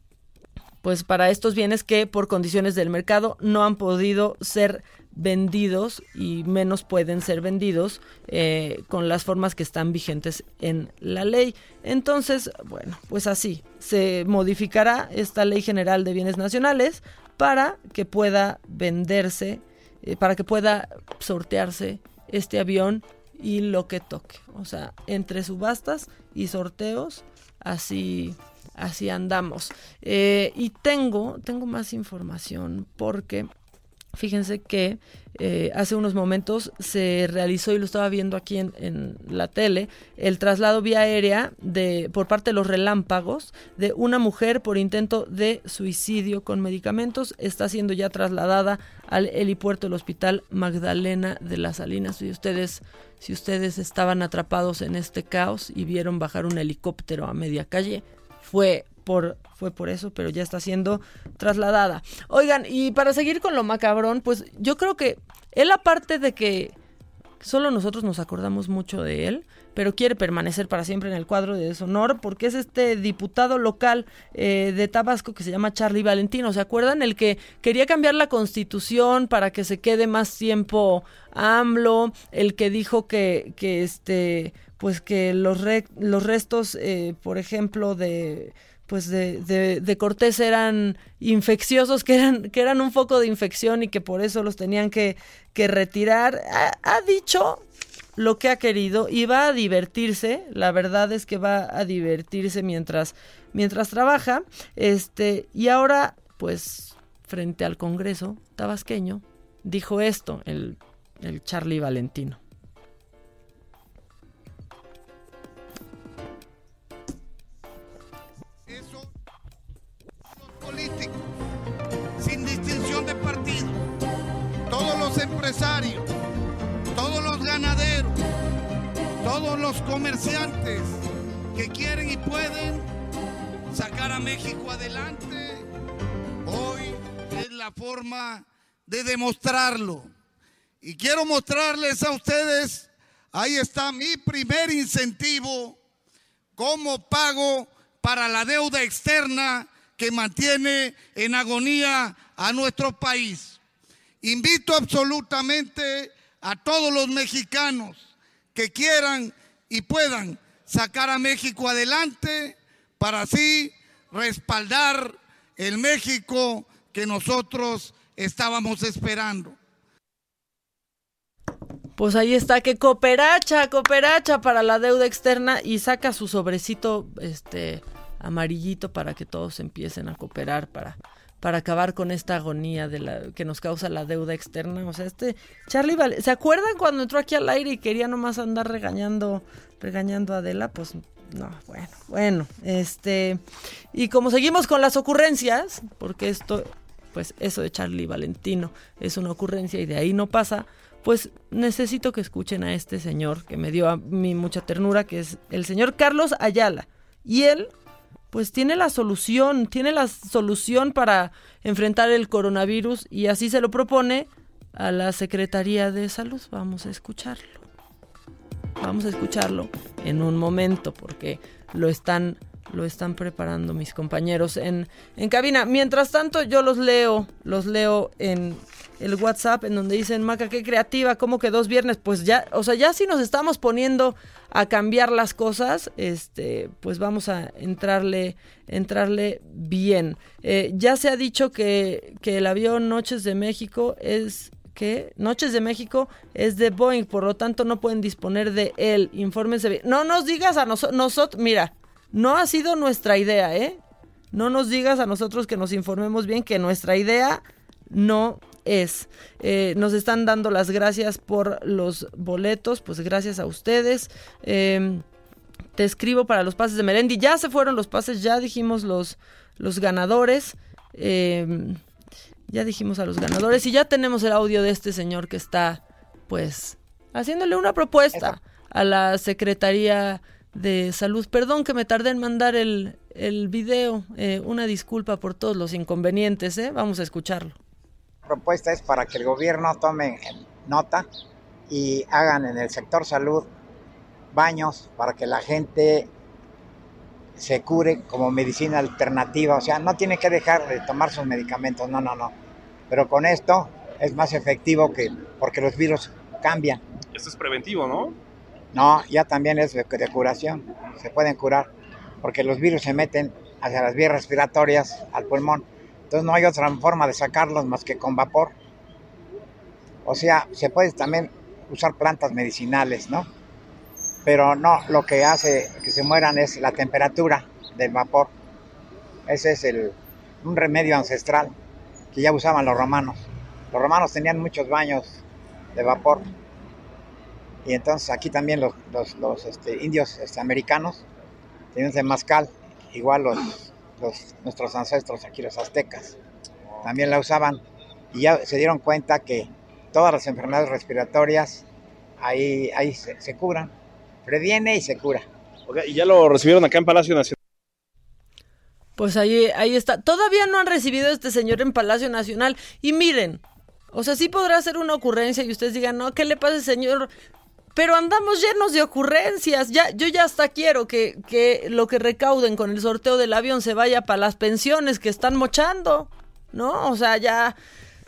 pues para estos bienes que por condiciones del mercado no han podido ser vendidos y menos pueden ser vendidos eh, con las formas que están vigentes en la ley. Entonces, bueno, pues así se modificará esta ley general de bienes nacionales para que pueda venderse, eh, para que pueda sortearse este avión y lo que toque. O sea, entre subastas y sorteos, así así andamos. Eh, y tengo, tengo más información porque fíjense que eh, hace unos momentos se realizó, y lo estaba viendo aquí en, en, la tele, el traslado vía aérea de, por parte de los relámpagos de una mujer por intento de suicidio con medicamentos. Está siendo ya trasladada al helipuerto del Hospital Magdalena de las Salinas. Si ustedes, si ustedes estaban atrapados en este caos y vieron bajar un helicóptero a media calle, fue por, fue por eso, pero ya está siendo trasladada. Oigan, y para seguir con lo macabrón, pues yo creo que él aparte de que solo nosotros nos acordamos mucho de él, pero quiere permanecer para siempre en el cuadro de deshonor porque es este diputado local eh, de Tabasco que se llama Charlie Valentino. ¿Se acuerdan? El que quería cambiar la constitución para que se quede más tiempo AMLO, el que dijo que, que este pues que los, los restos, eh, por ejemplo, de pues de, de, Cortés eran infecciosos, que eran, que eran un foco de infección y que por eso los tenían que, que retirar. Ha, dicho lo que ha querido y va a divertirse. La verdad es que va a divertirse mientras, mientras trabaja. Este, y ahora, pues, frente al Congreso tabasqueño, dijo esto, el, el Charlie Valentino. Todos los comerciantes que quieren y pueden sacar a México adelante, hoy es la forma de demostrarlo. Y quiero mostrarles a ustedes, ahí está mi primer incentivo como pago para la deuda externa que mantiene en agonía a nuestro país. Invito absolutamente a todos los mexicanos que quieran y puedan sacar a México adelante para así respaldar el México que nosotros estábamos esperando. Pues ahí está, que cooperacha, cooperacha para la deuda externa y saca su sobrecito, este, amarillito para que todos empiecen a cooperar para para acabar con esta agonía de la que nos causa la deuda externa. O sea, este Charlie Vale, ¿se acuerdan cuando entró aquí al aire y quería nomás andar regañando regañando a Adela? Pues no, bueno, bueno, este y como seguimos con las ocurrencias, porque esto pues eso de Charlie Valentino es una ocurrencia y de ahí no pasa, pues necesito que escuchen a este señor que me dio a mí mucha ternura, que es el señor Carlos Ayala. Y él pues tiene la solución, tiene la solución para enfrentar el coronavirus y así se lo propone a la Secretaría de Salud. Vamos a escucharlo. Vamos a escucharlo en un momento porque lo están lo están preparando mis compañeros en, en cabina. Mientras tanto, yo los leo, los leo en el WhatsApp en donde dicen, Maca, qué creativa, ¿cómo que dos viernes? Pues ya, o sea, ya si nos estamos poniendo a cambiar las cosas, este, pues vamos a entrarle, entrarle bien. Eh, ya se ha dicho que, que el avión Noches de México es que Noches de México es de Boeing, por lo tanto no pueden disponer de él. Infórmense bien. No nos digas a nosotros, nosotros, mira, no ha sido nuestra idea, ¿eh? No nos digas a nosotros que nos informemos bien que nuestra idea no es. Eh, nos están dando las gracias por los boletos, pues gracias a ustedes. Eh, te escribo para los pases de Melendi. Ya se fueron los pases, ya dijimos los, los ganadores. Eh, ya dijimos a los ganadores y ya tenemos el audio de este señor que está, pues, haciéndole una propuesta a la Secretaría de Salud. Perdón que me tardé en mandar el, el video. Eh, una disculpa por todos los inconvenientes, ¿eh? Vamos a escucharlo. La propuesta es para que el gobierno tome nota y hagan en el sector salud baños para que la gente se cure como medicina alternativa. O sea, no tiene que dejar de tomar sus medicamentos, no, no, no. Pero con esto es más efectivo que porque los virus cambian. Esto es preventivo, ¿no? No, ya también es de, curación. Se pueden curar porque los virus se meten hacia las vías respiratorias, al pulmón. Entonces no hay otra forma de sacarlos más que con vapor. O sea, se puede también usar plantas medicinales, ¿no? Pero no, lo que hace que se mueran es la temperatura del vapor. Ese es el, un remedio ancestral que ya usaban los romanos. Los romanos tenían muchos baños de vapor. Y entonces aquí también los, los, los este, indios este, americanos tenían temazcal, igual los, los, nuestros ancestros aquí, los aztecas, también la usaban. Y ya se dieron cuenta que todas las enfermedades respiratorias ahí, ahí se, se curan. Previene y se cura. Y ya lo recibieron acá en Palacio Nacional. Pues ahí, ahí está. Todavía no han recibido a este señor en Palacio Nacional. Y miren, o sea, sí podrá ser una ocurrencia y ustedes digan, no, ¿qué le pasa, señor? Pero andamos llenos de ocurrencias. Ya, yo ya hasta quiero que, que lo que recauden con el sorteo del avión se vaya para las pensiones que están mochando. ¿No? O sea, ya.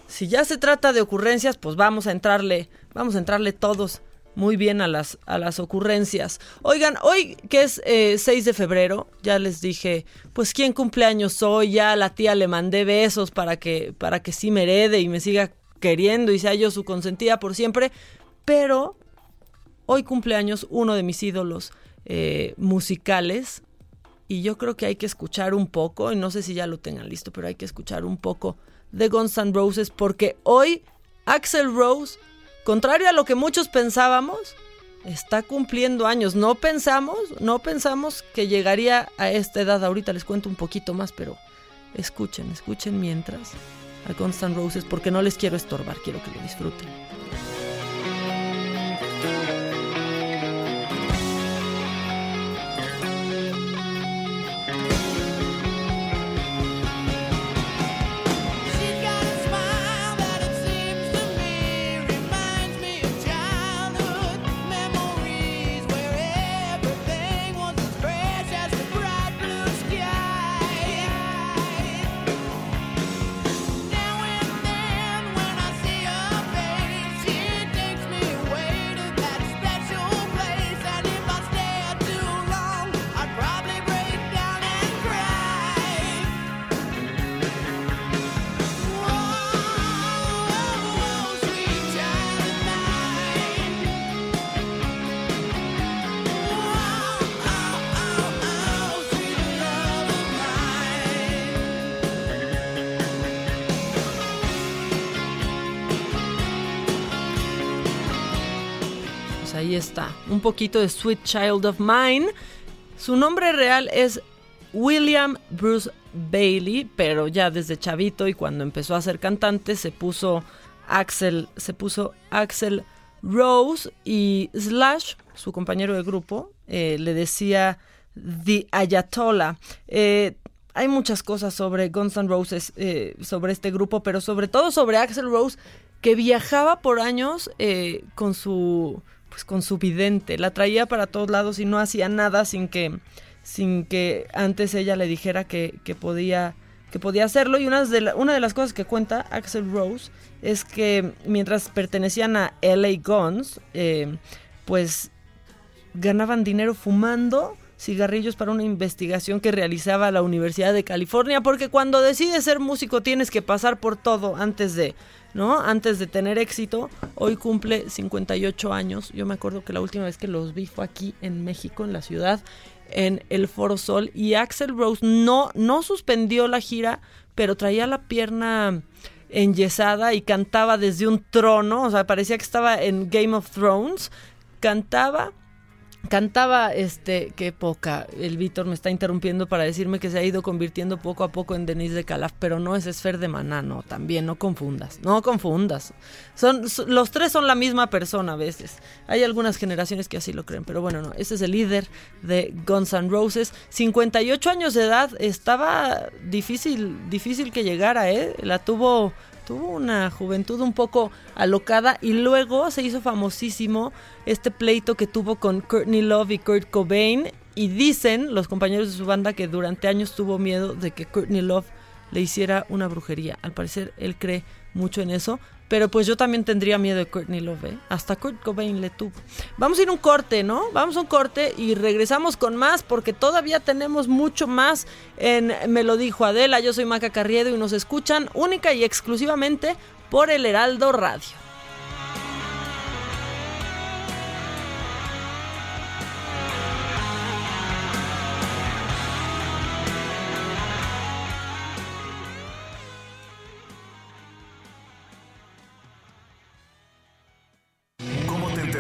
Si ya se trata de ocurrencias, pues vamos a entrarle. Vamos a entrarle todos muy bien a las, a las ocurrencias. Oigan, hoy que es eh, 6 de febrero, ya les dije, pues quién cumpleaños soy, ya a la tía le mandé besos para que, para que sí me herede y me siga queriendo y sea yo su consentida por siempre, pero hoy cumpleaños uno de mis ídolos eh, musicales y yo creo que hay que escuchar un poco, y no sé si ya lo tengan listo, pero hay que escuchar un poco de Guns N' Roses porque hoy Axel Rose contrario a lo que muchos pensábamos, está cumpliendo años. No pensamos, no pensamos que llegaría a esta edad. Ahorita les cuento un poquito más, pero escuchen, escuchen mientras a Constant Roses, porque no les quiero estorbar, quiero que lo disfruten. Está, un poquito de Sweet Child of Mine. Su nombre real es William Bruce Bailey, pero ya desde chavito y cuando empezó a ser cantante se puso Axel, se puso Axel Rose y Slash, su compañero de grupo, eh, le decía The Ayatollah. Eh, hay muchas cosas sobre Guns N' Roses, eh, sobre este grupo, pero sobre todo sobre Axel Rose, que viajaba por años con su pues con su vidente, la traía para todos lados y no hacía nada sin que sin que antes ella le dijera que, que podía que podía hacerlo. Y una de, una de las cosas que cuenta Axel Rose es que mientras pertenecían a LA Guns eh, pues ganaban dinero fumando cigarrillos para una investigación que realizaba la Universidad de California, porque cuando decides ser músico tienes que pasar por todo antes de, ¿no? Antes de tener éxito. Hoy cumple 58 años. Yo me acuerdo que la última vez que los vi fue aquí en México, en la ciudad, en el Foro Sol, y Axel Rose no, no suspendió la gira, pero traía la pierna enyesada y cantaba desde un trono, o sea, parecía que estaba en Game of Thrones, cantaba Cantaba, este, qué poca, el Víctor me está interrumpiendo para decirme que se ha ido convirtiendo poco a poco en Denise de Calaf, pero no es Esfer de Maná, no, también, no confundas, no confundas. Son, los tres son la misma persona a veces. Hay algunas generaciones que así lo creen, pero bueno, no, ese es el líder de Guns N' Roses. 58 años de edad, estaba difícil, difícil que llegara, ¿eh? La tuvo tuvo una juventud un poco alocada y luego se hizo famosísimo este pleito que tuvo con Courtney Love y Kurt Cobain y dicen los compañeros de su banda que durante años tuvo miedo de que Courtney Love le hiciera una brujería. Al parecer él cree mucho en eso, pero pues yo también tendría miedo de Courtney Love, ¿eh? Hasta Kurt Cobain le tuvo. Vamos a ir un corte, ¿no? Vamos a un corte y regresamos con más porque todavía tenemos mucho más en Me lo dijo Adela. Yo soy Maca Carriedo y nos escuchan única y exclusivamente por el Heraldo Radio.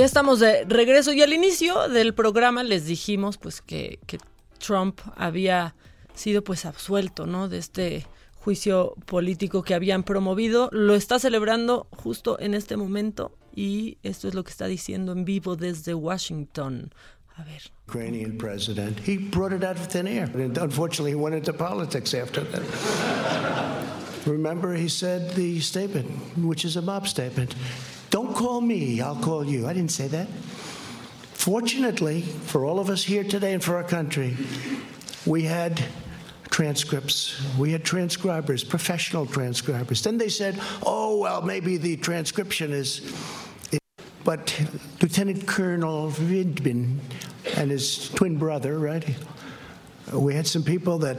Ya estamos de regreso y al inicio del programa les dijimos pues que, que Trump había sido pues absuelto, ¿no? De este juicio político que habían promovido. Lo está celebrando justo en este momento y esto es lo que está diciendo en vivo desde Washington. A ver. Ukrainian president. He brought it out of thin air. And unfortunately, he went into politics after that. Remember, he said the statement, which is a mob statement Don't call me, I'll call you. I didn't say that. Fortunately, for all of us here today and for our country, we had transcripts. We had transcribers, professional transcribers. Then they said, oh, well, maybe the transcription is. But Lieutenant Colonel Vidbin and his twin brother, right? We had some people that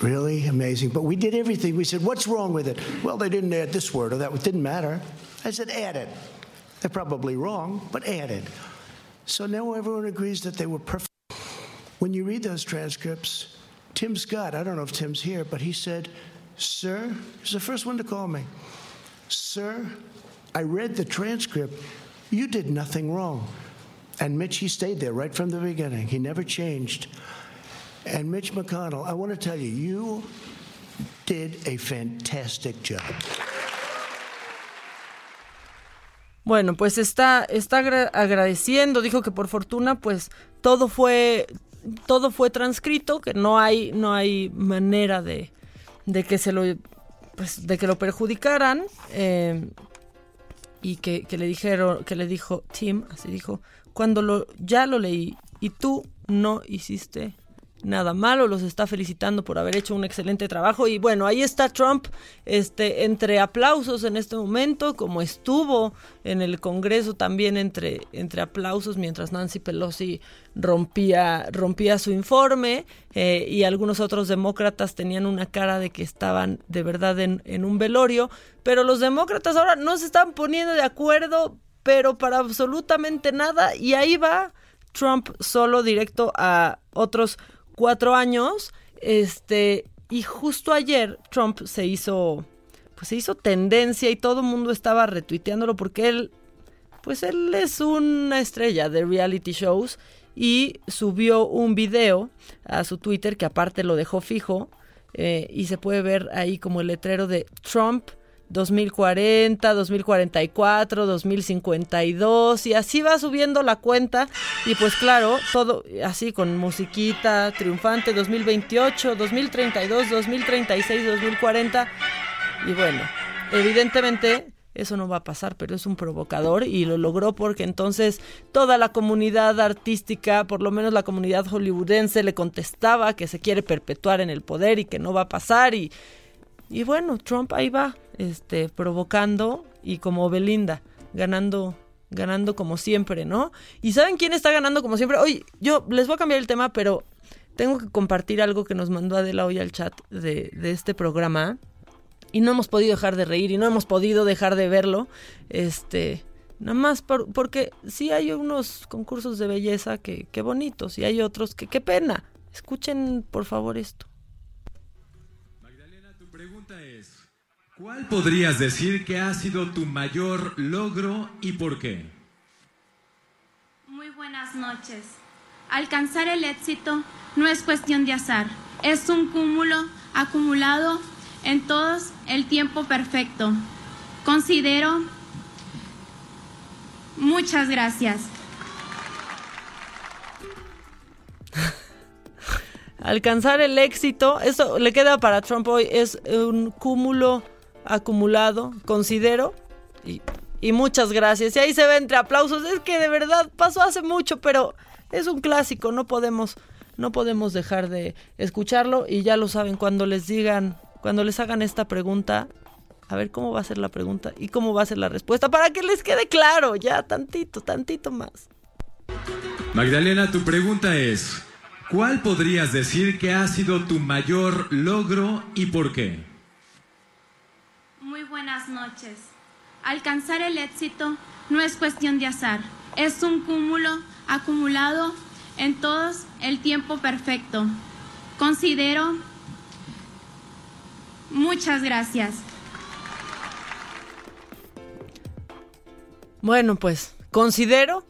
really amazing. But we did everything. We said, what's wrong with it? Well, they didn't add this word or that. It didn't matter. I said, add it. They're probably wrong, but add it. So now everyone agrees that they were perfect. When you read those transcripts, Tim Scott, I don't know if Tim's here, but he said, Sir, he's the first one to call me. Sir, I read the transcript. You did nothing wrong. And Mitch, he stayed there right from the beginning. He never changed. And Mitch McConnell, I want to tell you, you did a fantastic job. Bueno, pues está, está agradeciendo, dijo que por fortuna, pues todo fue, todo fue transcrito, que no hay, no hay manera de, de que se lo, pues, de que lo perjudicaran, eh, y que, que, le dijeron, que le dijo Tim, así dijo, cuando lo, ya lo leí y tú no hiciste nada malo, los está felicitando por haber hecho un excelente trabajo. Y bueno, ahí está Trump este entre aplausos en este momento, como estuvo en el Congreso también entre entre aplausos mientras Nancy Pelosi rompía rompía su informe eh, y algunos otros demócratas tenían una cara de que estaban de verdad en, en un velorio, pero los demócratas ahora no se están poniendo de acuerdo, pero para absolutamente nada. Y ahí va Trump solo directo a otros cuatro años, este, y justo ayer Trump se hizo, pues se hizo tendencia y todo el mundo estaba retuiteándolo porque él, pues él es una estrella de reality shows y subió un video a su Twitter que aparte lo dejó fijo eh, y se puede ver ahí como el letrero de Trump 2040, 2044, 2052 y así va subiendo la cuenta y pues claro, todo así con musiquita, triunfante 2028, 2032, 2036, 2040 y bueno, evidentemente eso no va a pasar, pero es un provocador y lo logró porque entonces toda la comunidad artística, por lo menos la comunidad hollywoodense, le contestaba que se quiere perpetuar en el poder y que no va a pasar y, y bueno, Trump ahí va, este, provocando y como Belinda, ganando ganando como siempre, ¿no? ¿Y saben quién está ganando como siempre? Hoy yo les voy a cambiar el tema, pero tengo que compartir algo que nos mandó Adela hoy al chat de, de este programa y no hemos podido dejar de reír y no hemos podido dejar de verlo. Este, nada más por, porque sí hay unos concursos de belleza que, que bonitos y hay otros que qué pena. Escuchen por favor esto. ¿Cuál podrías decir que ha sido tu mayor logro y por qué? Muy buenas noches. Alcanzar el éxito no es cuestión de azar, es un cúmulo acumulado en todos el tiempo perfecto. Considero... Muchas gracias. Alcanzar el éxito, eso le queda para Trump hoy, es un cúmulo acumulado, considero, y, y muchas gracias. Y ahí se ve entre aplausos, es que de verdad pasó hace mucho, pero es un clásico, no podemos, no podemos dejar de escucharlo y ya lo saben, cuando les digan, cuando les hagan esta pregunta, a ver cómo va a ser la pregunta y cómo va a ser la respuesta, para que les quede claro, ya tantito, tantito más. Magdalena, tu pregunta es, ¿cuál podrías decir que ha sido tu mayor logro y por qué? Muy buenas noches. Alcanzar el éxito no es cuestión de azar, es un cúmulo acumulado en todos el tiempo perfecto. Considero... Muchas gracias. Bueno, pues considero,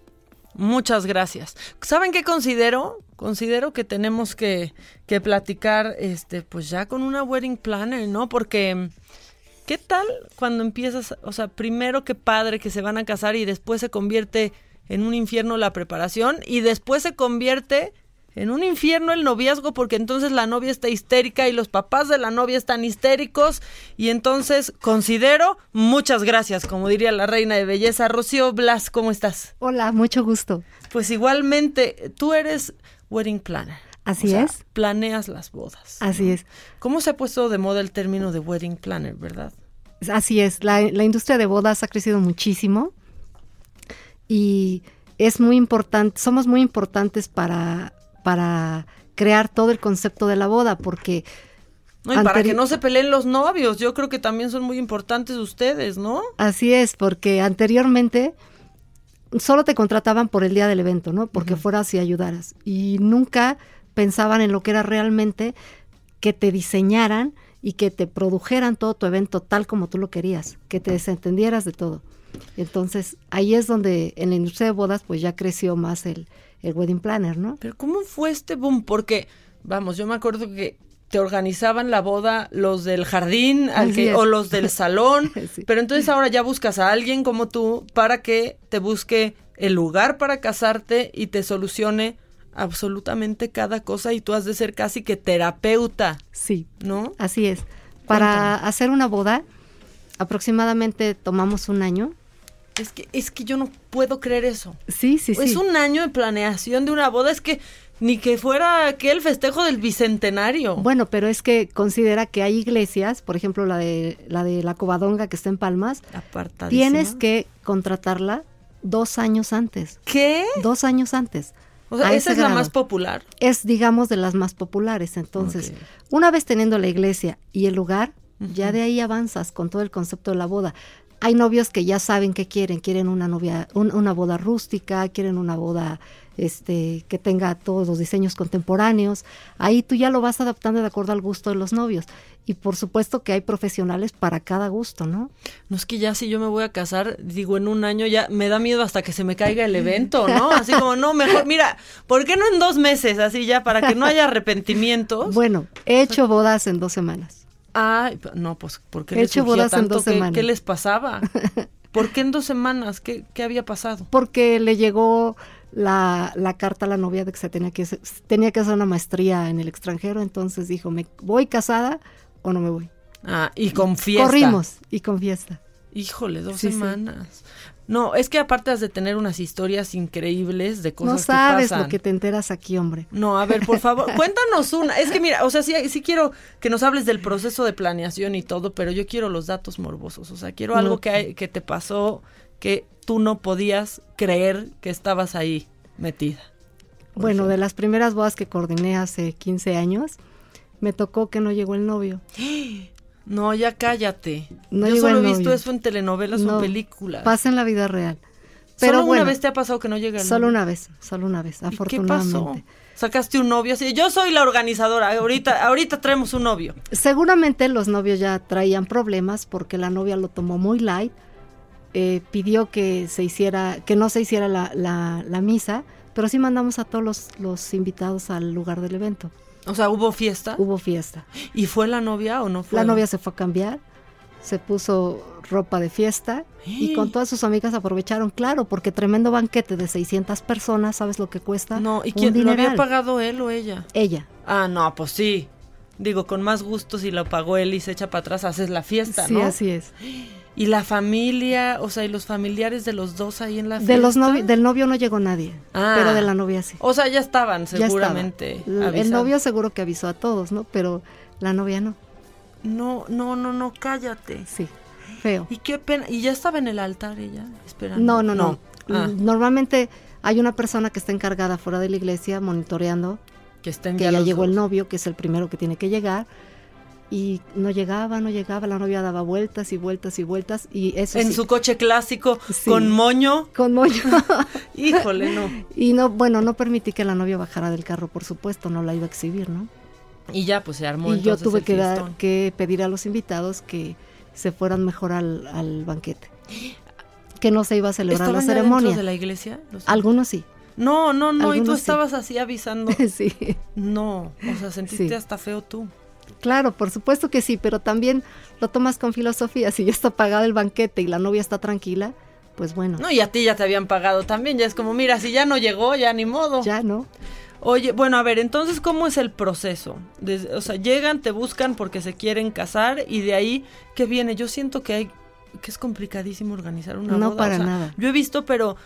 muchas gracias. ¿Saben qué considero? Considero que tenemos que, que platicar, este, pues ya con una wedding planner, ¿no? Porque, ¿qué tal cuando empiezas, o sea, primero qué padre que se van a casar y después se convierte en un infierno la preparación y después se convierte en un infierno el noviazgo porque entonces la novia está histérica y los papás de la novia están histéricos y entonces considero muchas gracias, como diría la reina de belleza. Rocío Blas, ¿cómo estás? Hola, mucho gusto. Pues igualmente, tú eres wedding planner. Así O sea, es. Planeas las bodas. Así es. ¿Cómo se ha puesto de moda el término de wedding planner, verdad? Así es. La, la industria de bodas ha crecido muchísimo y es muy importante, somos muy importantes para, para crear todo el concepto de la boda porque... No, y para que no se peleen los novios, yo creo que también son muy importantes ustedes, ¿no? Así es, porque anteriormente solo te contrataban por el día del evento, ¿no? Porque fueras y ayudaras. Y nunca pensaban en lo que era realmente que te diseñaran y que te produjeran todo tu evento tal como tú lo querías, que te desentendieras de todo. Entonces, ahí es donde en la industria de bodas, pues ya creció más el, el wedding planner, ¿no? Pero ¿cómo fue este boom? Porque, vamos, yo me acuerdo que te organizaban la boda los del jardín al que- o los del salón, pero entonces ahora ya buscas a alguien como tú para que te busque el lugar para casarte y te solucione absolutamente cada cosa y tú has de ser casi que terapeuta. Sí. ¿No? Así es. Para hacer una boda, aproximadamente tomamos un año. Es que, es que yo no puedo creer eso. Sí, sí, sí. Es un año de planeación de una boda, es que ni que fuera aquel festejo del bicentenario. Bueno, pero es que considera que hay iglesias, por ejemplo la de la de la Covadonga que está en Palmas, Apartadísima. tienes que contratarla dos años antes. ¿Qué? Dos años antes. O sea, esa es la más popular. Es, digamos, de las más populares. Entonces, una vez teniendo la iglesia y el lugar, ya de ahí avanzas con todo el concepto de la boda. Hay novios que ya saben qué quieren, quieren una novia, un- una boda rústica, quieren una boda este que tenga todos los diseños contemporáneos. Ahí tú ya lo vas adaptando de acuerdo al gusto de los novios. Y por supuesto que hay profesionales para cada gusto, ¿no? No es que ya si yo me voy a casar, digo en un año ya me da miedo hasta que se me caiga el evento, ¿no? Así como, no, mejor, mira, ¿por qué no en dos meses? Así ya, para que no haya arrepentimientos. Bueno, he hecho bodas en dos semanas. Ay, no, pues, ¿por qué He les hecho en tanto? dos ¿Qué- semanas. ¿Qué les pasaba? ¿Por qué en dos semanas? ¿Qué, qué había pasado? porque le llegó la, la carta a la novia de que se tenía que hacer- tenía que hacer una maestría en el extranjero, entonces dijo, ¿me voy casada o no me voy? Ah, y con fiesta. Corrimos y con fiesta. Híjole, dos Sí, sí. No, es que aparte has de tener unas historias increíbles de cosas No sabes que pasan. lo que te enteras aquí, hombre. No, a ver, por favor, cuéntanos una. Es que mira, o sea, sí, sí quiero que nos hables del proceso de planeación y todo, pero yo quiero los datos morbosos. O sea, quiero algo No. que, hay- que te pasó que tú no podías creer que estabas ahí metida. Bueno, de las primeras bodas que coordiné hace 15 años, me tocó que no llegó el novio. No, ya cállate. No yo solo he visto eso en telenovelas o No, en películas. Pasa en la vida real. Pero ¿Solo bueno, una vez te ha pasado que no llega el Solo una vez, solo una vez, ¿Y qué afortunadamente. pasó? Sacaste un novio así. Yo soy la organizadora. Ahorita, ahorita traemos un novio. Seguramente los novios ya traían problemas porque la novia lo tomó muy light, eh, pidió que se hiciera, que no se hiciera la, la- la misa, pero sí mandamos a todos los, los invitados al lugar del evento. O sea, ¿hubo fiesta? Hubo fiesta. ¿Y fue la novia o no fue? La novia se fue a cambiar, se puso ropa de fiesta y con todas sus amigas aprovecharon, claro, porque tremendo banquete de 600 personas, ¿sabes lo que cuesta? No, ¿y quién lo había pagado él o ella? Ella. Ah, no, pues sí. Digo, con más gusto si lo pagó él y se echa para atrás, haces la fiesta, Sí, ¿no? así es. Y la familia, o sea, y los familiares de los dos ahí en la fiesta. De los novi- del novio no llegó nadie, Ah. pero de la novia sí. O sea, ya estaban Ya estaba. seguramente. El- El novio seguro que avisó a todos, ¿no? Pero la novia no. No, no, no, no, cállate. Sí, feo. Y qué pena. Y ya estaba en el altar ella, esperando. No, no, no. Ah, Normalmente hay una persona que está encargada fuera de la iglesia monitoreando que estén que ya ya llegó el novio, que es el primero que tiene que llegar. Y no llegaba, no llegaba, la novia daba vueltas y vueltas y vueltas y eso En sí, su coche clásico, Sí. con moño. con moño. Híjole, no. y no, bueno, no permití que la novia bajara del carro, por supuesto, no la iba a exhibir, ¿no? Y ya, pues se armó y yo tuve el que, dar- que pedir a los invitados que se fueran mejor al, al banquete. Que no se iba a celebrar la ¿Estaban ya dentro ceremonia. de la iglesia? Los- Algunos sí. No, no, no, y tú sí. estabas así avisando. sí. No, o sea, sentiste hasta feo tú. Claro, por supuesto que sí, pero también lo tomas con filosofía. Si ya está pagado el banquete y la novia está tranquila, pues bueno. No, y a ti ya te habían pagado también, ya es como, mira, si ya no llegó, ya ni modo. Ya, ¿no? Oye, bueno, a ver, entonces, ¿cómo es el proceso? Desde- o sea, llegan, te buscan porque se quieren casar y de ahí, ¿qué viene? Yo siento que hay, que es complicadísimo organizar una No boda. para o sea, nada. Yo he visto, pero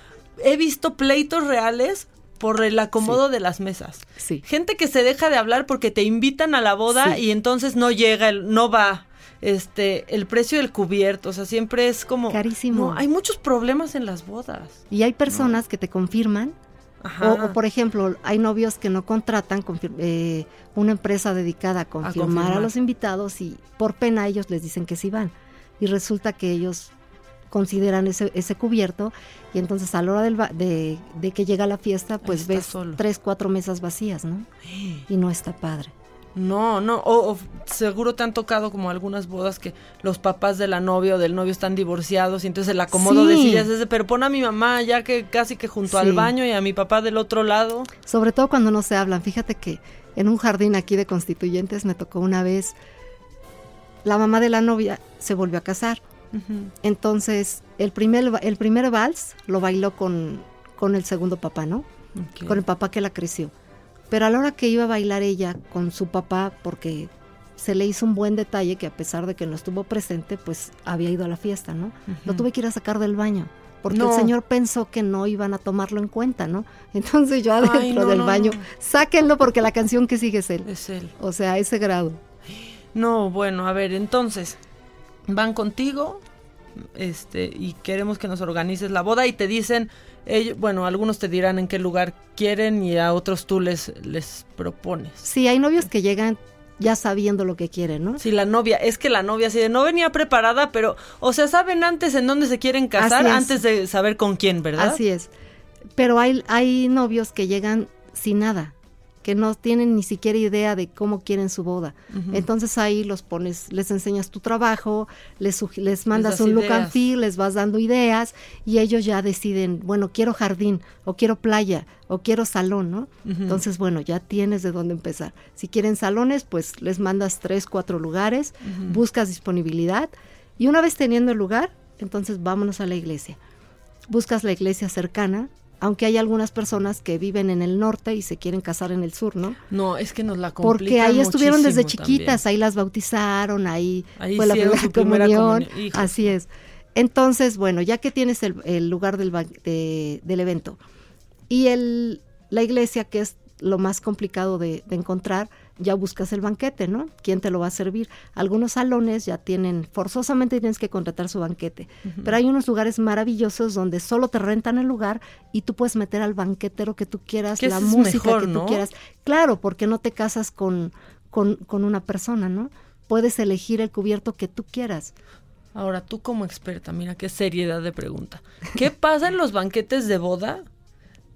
he visto pleitos reales por el acomodo de las mesas. Sí. Gente que se deja de hablar porque te invitan a la boda Sí. y entonces no llega, el, no va. Este, el precio del cubierto, o sea, siempre es como Carísimo. No, hay muchos problemas en las bodas. Y hay personas que te confirman. Ajá. O, o, por ejemplo, hay novios que no contratan eh, una empresa dedicada a confirmar a, confirmar. los invitados y por pena ellos les dicen que sí van. Y resulta que ellos consideran ese, ese cubierto y entonces a la hora del va- de, de que llega la fiesta, pues ves solo. tres, cuatro mesas vacías, ¿no? Y no está padre. No, no, o, o seguro te han tocado como algunas bodas que los papás de la novia o del novio están divorciados y entonces el acomodo de sillas es de, pero pon a mi mamá ya que casi que junto al baño y a mi papá del otro lado. Sobre todo cuando no se hablan. Fíjate que en un jardín aquí de constituyentes me tocó una vez, la mamá de la novia se volvió a casar. Entonces, el primer, el primer vals lo bailó con, con el segundo papá, ¿no? Ok. Con el papá que la creció. Pero a la hora que iba a bailar ella con su papá, porque se le hizo un buen detalle que a pesar de que no estuvo presente, pues había ido a la fiesta, ¿no? Lo Ujú. tuve que ir a sacar del baño. Porque No. el señor pensó que no iban a tomarlo en cuenta, ¿no? Entonces yo adentro Ay, no, del no, baño, sáquenlo porque la canción que sigue es él. Es él. O sea, a ese grado. No, bueno, a ver, entonces, van contigo, este, y queremos que nos organices la boda y te dicen, ellos, bueno, algunos te dirán en qué lugar quieren y a otros tú les, les propones. Sí, hay novios que llegan ya sabiendo lo que quieren, ¿no? Si la novia, es que la novia así de no venía preparada, pero, o sea, saben antes en dónde se quieren casar, antes de saber con quién, ¿verdad? Así es. Pero hay, hay novios que llegan sin nada, que no tienen ni siquiera idea de cómo quieren su boda. Entonces ahí los pones, les enseñas tu trabajo, les, les mandas das un look and feel, les vas dando ideas y ellos ya deciden, bueno, quiero jardín, o quiero playa, o quiero salón, ¿no? Entonces, bueno, ya tienes de dónde empezar. Si quieren salones, pues les mandas tres, cuatro lugares, buscas disponibilidad y una vez teniendo el lugar, entonces vámonos a la iglesia. Buscas la iglesia cercana, aunque hay algunas personas que viven en el norte y se quieren casar en el sur, ¿no? No, es que nos la Porque complican ahí estuvieron desde chiquitas, también. ahí las bautizaron, ahí, Ahí fue la primera su primera comunión, hijos. así es. Entonces, bueno, ya que tienes el, el lugar del, de- del evento y el, la iglesia, que es lo más complicado de, de encontrar, ya buscas el banquete, ¿no? ¿Quién te lo va a servir? Algunos salones ya tienen, forzosamente tienes que contratar su banquete, pero hay unos lugares maravillosos donde solo te rentan el lugar y tú puedes meter al banquetero que tú quieras, Que la música mejor, que tú quieras. Claro, porque no te casas con, con, con una persona, ¿no? Puedes elegir el cubierto que tú quieras. Ahora, tú como experta, mira qué seriedad de pregunta. ¿Qué pasa en los banquetes de boda?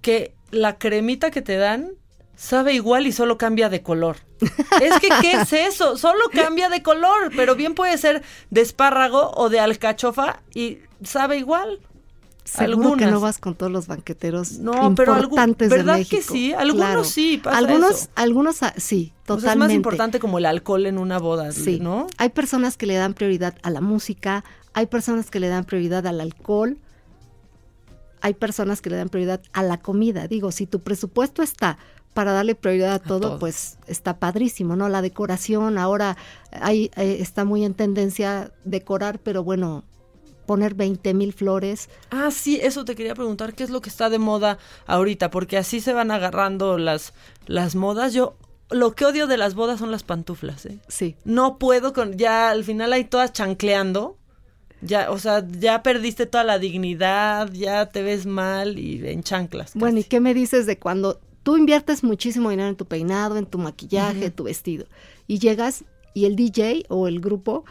Que la cremita que te dan sabe igual y solo cambia de color. Es que, ¿qué es eso? Solo cambia de color, pero bien puede ser de espárrago o de alcachofa y sabe igual. Seguro que Algunas. no vas con todos los banqueteros No, pero importantes ¿verdad de que México. sí? Algunos Claro. sí, pasa algunos, eso. algunos ah, sí, O sea, totalmente. es más importante como el alcohol en una boda, Sí, ¿no? Hay personas que le dan prioridad a la música, hay personas que le dan prioridad al alcohol, hay personas que le dan prioridad a la comida. Digo, si tu presupuesto está para darle prioridad a todo, todo. pues está padrísimo, ¿no? La decoración ahora hay, eh, está muy en tendencia decorar, pero bueno, poner 20 mil flores. Ah, sí, eso te quería preguntar, ¿qué es lo que está de moda ahorita? Porque así se van agarrando las, las modas. Yo lo que odio de las bodas son las pantuflas, ¿eh? Sí. No puedo con, ya al final hay todas chancleando. Ya, o sea, ya perdiste toda la dignidad, ya te ves mal y en chanclas. Bueno, ¿y qué me dices de cuando tú inviertes muchísimo dinero en tu peinado, en tu maquillaje, Ujú. tu vestido, y llegas y el DJ o el grupo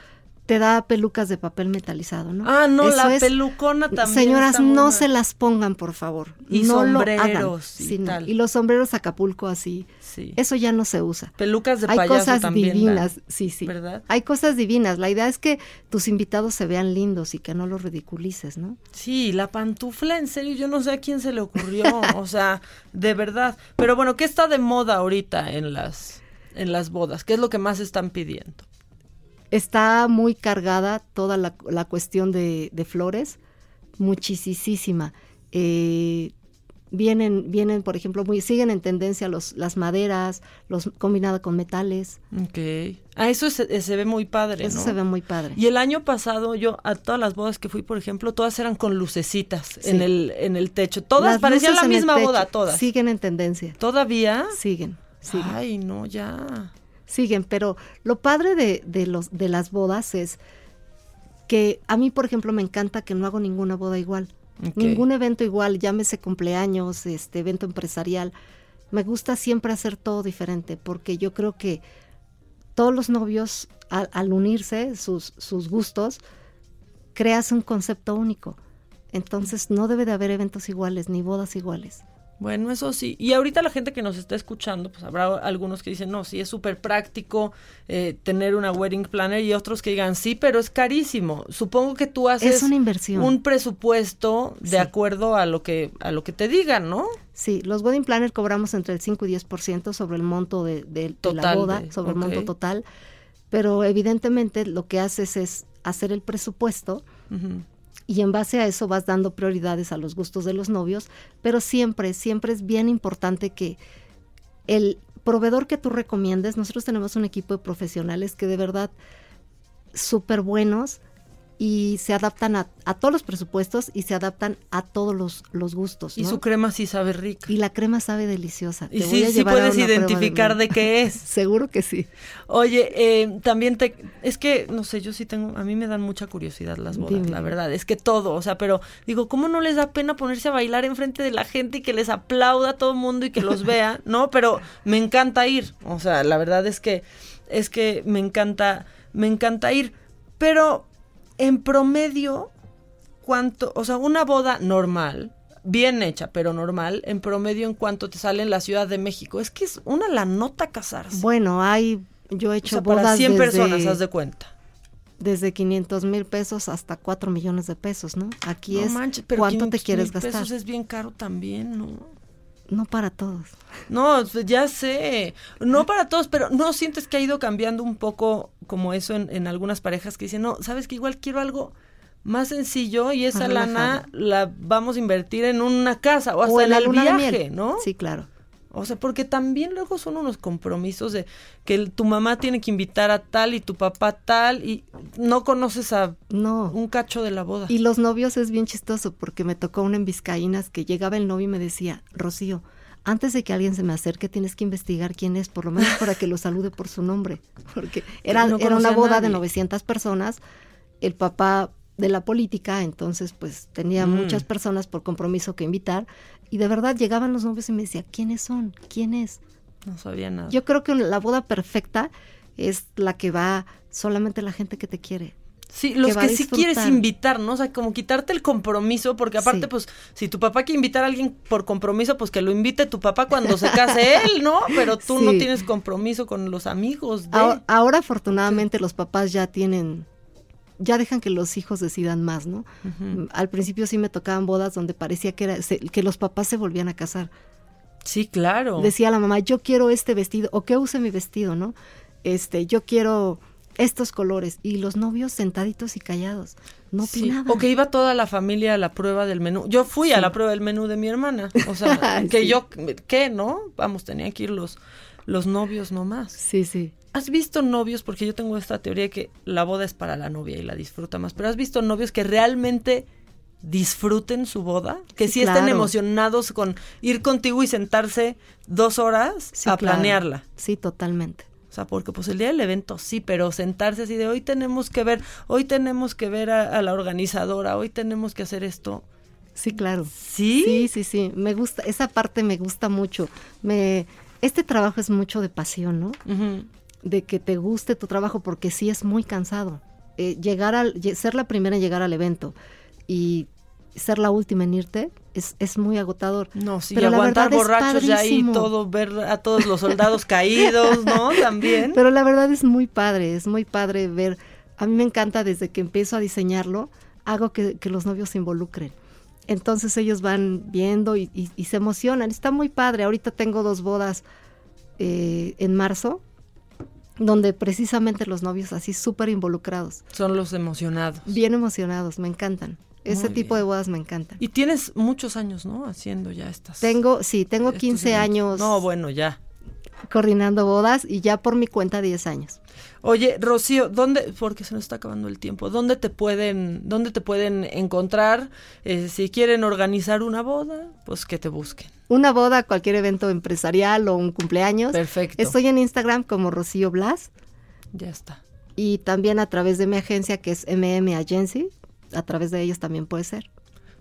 te da pelucas de papel metalizado, ¿no? Ah, no, Eso la es- pelucona también. Señoras, no se las pongan, por favor. Y no lo sombreros hagan. y Sí, no. tal. Y los sombreros Acapulco así. Sí. Eso ya no se usa. Pelucas de Hay payaso cosas también divinas, sí, sí. ¿verdad? Hay cosas divinas. La idea es que tus invitados se vean lindos y que no los ridiculices, ¿no? Sí, la pantufla, en serio, yo no sé a quién se le ocurrió, o sea, de verdad. Pero bueno, ¿qué está de moda ahorita en las, en las bodas? ¿Qué es lo que más están pidiendo? Está muy cargada toda la, la cuestión de, de flores, muchísima. Eh, vienen, vienen, por ejemplo, muy, siguen en tendencia los, las maderas, los combinado con metales. Ok. Ah, eso se, se ve muy padre, Eso ¿no? se ve muy padre. Y el año pasado yo a todas las bodas que fui, por ejemplo, todas eran con lucecitas Sí. en el en el techo. Todas Las parecían la misma boda, todas. Siguen en tendencia. ¿Todavía? Siguen, siguen. Ay, no, ya. Siguen, pero lo padre de, de los, de las bodas es que a mí, por ejemplo, me encanta que no hago ninguna boda igual. Ningún evento igual, llámese cumpleaños, este evento empresarial. Me gusta siempre hacer todo diferente porque yo creo que todos los novios, al, al unirse, sus, sus gustos, creas un concepto único. Entonces no debe de haber eventos iguales ni bodas iguales. Bueno, eso sí. Y ahorita la gente que nos está escuchando, pues habrá algunos que dicen, no, sí, es súper práctico eh, tener una wedding planner y otros que digan, sí, pero es carísimo. Supongo que tú haces Es una inversión. un presupuesto de Sí. acuerdo a lo que a lo que te digan, ¿no? Sí, los wedding planner cobramos entre el 5 y 10% sobre el monto de, de- de la boda, sobre el monto total, pero evidentemente lo que haces es hacer el presupuesto. Y en base a eso vas dando prioridades a los gustos de los novios, pero siempre, siempre es bien importante que el proveedor que tú recomiendes, nosotros tenemos un equipo de profesionales que de verdad súper buenos y se adaptan a, a todos los presupuestos y se adaptan a todos los, los gustos. Y su crema sí sabe rica. Y la crema sabe deliciosa. Y Te sí, voy a sí llevar a puedes identificar de qué es. Seguro que sí. Oye, eh, también te... Es que, no sé, yo sí tengo... A mí me dan mucha curiosidad las bodas, Dime. la verdad. Es que todo, o sea, pero digo, ¿cómo no les da pena ponerse a bailar enfrente de la gente y que les aplauda a todo el mundo y que los vea? No, pero me encanta ir. O sea, la verdad es que... Es que me encanta... Me encanta ir. Pero, en promedio, ¿cuánto? O sea, una boda normal... Bien hecha, pero normal, en promedio en cuánto te sale en la Ciudad de México. Es que es una la nota casarse. Bueno, hay, yo he O hecho sea, para bodas 100 desde, personas, haz de cuenta. desde 500 mil pesos hasta 4 millones de pesos, ¿no? Aquí No es manches, pero cuánto te 500 quieres gastar. pesos es bien caro también, ¿no? No para todos. No, ya sé. No para todos, pero ¿no sientes que ha ido cambiando un poco como eso en, en algunas parejas que dicen, no, sabes que igual quiero algo más sencillo y esa lana la vamos a invertir en una casa o hasta o en la el viaje. ¿no? Sí, claro. O sea, porque también luego son unos compromisos de que el- tu mamá tiene que invitar a tal y tu papá tal y no conoces a No. un cacho de la boda. Y los novios es bien chistoso porque me tocó una en Vizcaínas que llegaba el novio y me decía, Rocío, antes de que alguien se me acerque tienes que investigar quién es, por lo menos para que lo salude por su nombre. Porque era, no era una boda de nadie. 900 personas, el papá de la política, entonces pues tenía Mm. muchas personas por compromiso que invitar y de verdad llegaban los novios y me decía, ¿quiénes son? ¿Quién es? No sabía nada. Yo creo que la boda perfecta es la que va solamente la gente que te quiere. Sí, los que, a sí quieres invitar, ¿no? O sea, como quitarte el compromiso, porque aparte, Sí. pues, si tu papá quiere invitar a alguien por compromiso, pues que lo invite tu papá cuando se case él, ¿no? Pero tú no tienes compromiso con los amigos de... Ahora, ahora, afortunadamente los papás ya tienen, ya dejan que los hijos decidan más, ¿no? Ujú. Al principio sí me tocaban bodas donde parecía que, era, se- que los papás se volvían a casar. Sí, claro. Decía la mamá, yo quiero este vestido, o que use mi vestido, ¿no? Este, yo quiero estos colores. Y los novios sentaditos y callados. No Sí, opinaban. O que iba toda la familia a la prueba del menú. Yo fui a Sí. la prueba del menú de mi hermana. O sea, que Sí. yo, ¿qué, no? Vamos, tenían que ir los, los novios nomás. Sí, sí. ¿Has visto novios? Porque yo tengo esta teoría de que la boda es para la novia y la disfruta más. Pero ¿has visto novios que realmente disfruten su boda? Que sí, Sí, estén emocionados con ir contigo y sentarse dos horas Sí, a claro. planearla. Sí, totalmente. O sea, porque pues el día del evento sí, pero sentarse así de hoy tenemos que ver, hoy tenemos que ver a, a la organizadora, hoy tenemos que hacer esto. Sí, claro. ¿Sí? Sí, sí, sí. Me gusta, esa parte me gusta mucho. Me, este trabajo es mucho de pasión, ¿no? De que te guste tu trabajo porque sí es muy cansado. Eh, llegar al, ser la primera en llegar al evento y ser la última en irte es, es muy agotador. No, sí, Pero la aguantar verdad es borrachos ya ahí todo, ver a todos los soldados caídos, ¿no? También. Pero la verdad es muy padre, es muy padre ver. A mí me encanta desde que empiezo a diseñarlo, hago que, que los novios se involucren. Entonces ellos van viendo y, y- y se emocionan. Está muy padre. Ahorita tengo dos bodas eh, en marzo, donde precisamente los novios así súper involucrados, Son los emocionados. bien emocionados, me encantan. Ese Muy tipo de bodas me encantan. Y tienes muchos años, ¿no? Haciendo ya estas. Tengo, sí, tengo estos 15 eventos. años No, bueno, ya. coordinando bodas y ya por mi cuenta 10 años. Oye, Rocío, ¿dónde, porque se nos está acabando el tiempo, ¿dónde te pueden, dónde te pueden encontrar? Eh, si quieren organizar una boda, pues que te busquen. Una boda, cualquier evento empresarial o un cumpleaños. Perfecto. Estoy en Instagram como Rocío Blas Ya está. y también a través de mi agencia que es MM Agency. A través de ellos también puede ser.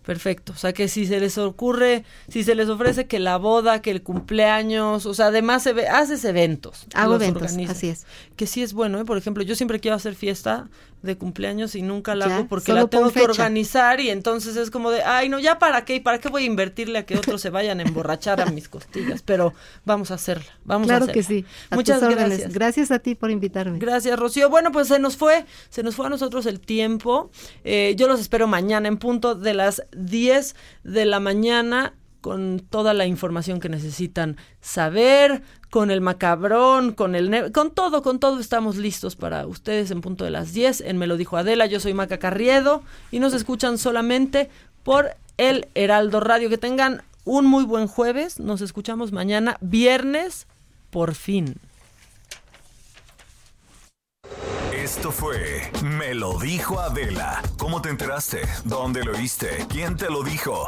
Perfecto. O sea que si se les ocurre, si se les ofrece que la boda, que el cumpleaños, o sea, además se ve, haces eventos. Hago eventos, organizas. así es. Que sí es bueno, ¿eh? Por ejemplo, yo siempre quiero hacer fiesta de cumpleaños y nunca la Ya, hago porque la tengo que organizar y entonces es como de, ay, no, ya para qué, ¿y para qué voy a invertirle a que otros se vayan a emborrachar a mis costillas? Pero vamos a hacerla, vamos claro a que hacerla. sí. A Muchas gracias. Gracias a ti por invitarme. Gracias, Rocío. Bueno, pues se nos fue, se nos fue a nosotros el tiempo. Eh, yo los espero mañana en punto de las 10 de la mañana con toda la información que necesitan saber, con el macabrón, con el con todo, con todo estamos listos para ustedes en punto de las 10 en Me lo dijo Adela. Yo soy Maca Carriedo y nos escuchan solamente por el Heraldo Radio. Que tengan un muy buen jueves. Nos escuchamos mañana, viernes, por fin. Esto fue Me lo dijo Adela. ¿Cómo te enteraste? ¿Dónde lo oíste? ¿Quién te lo dijo?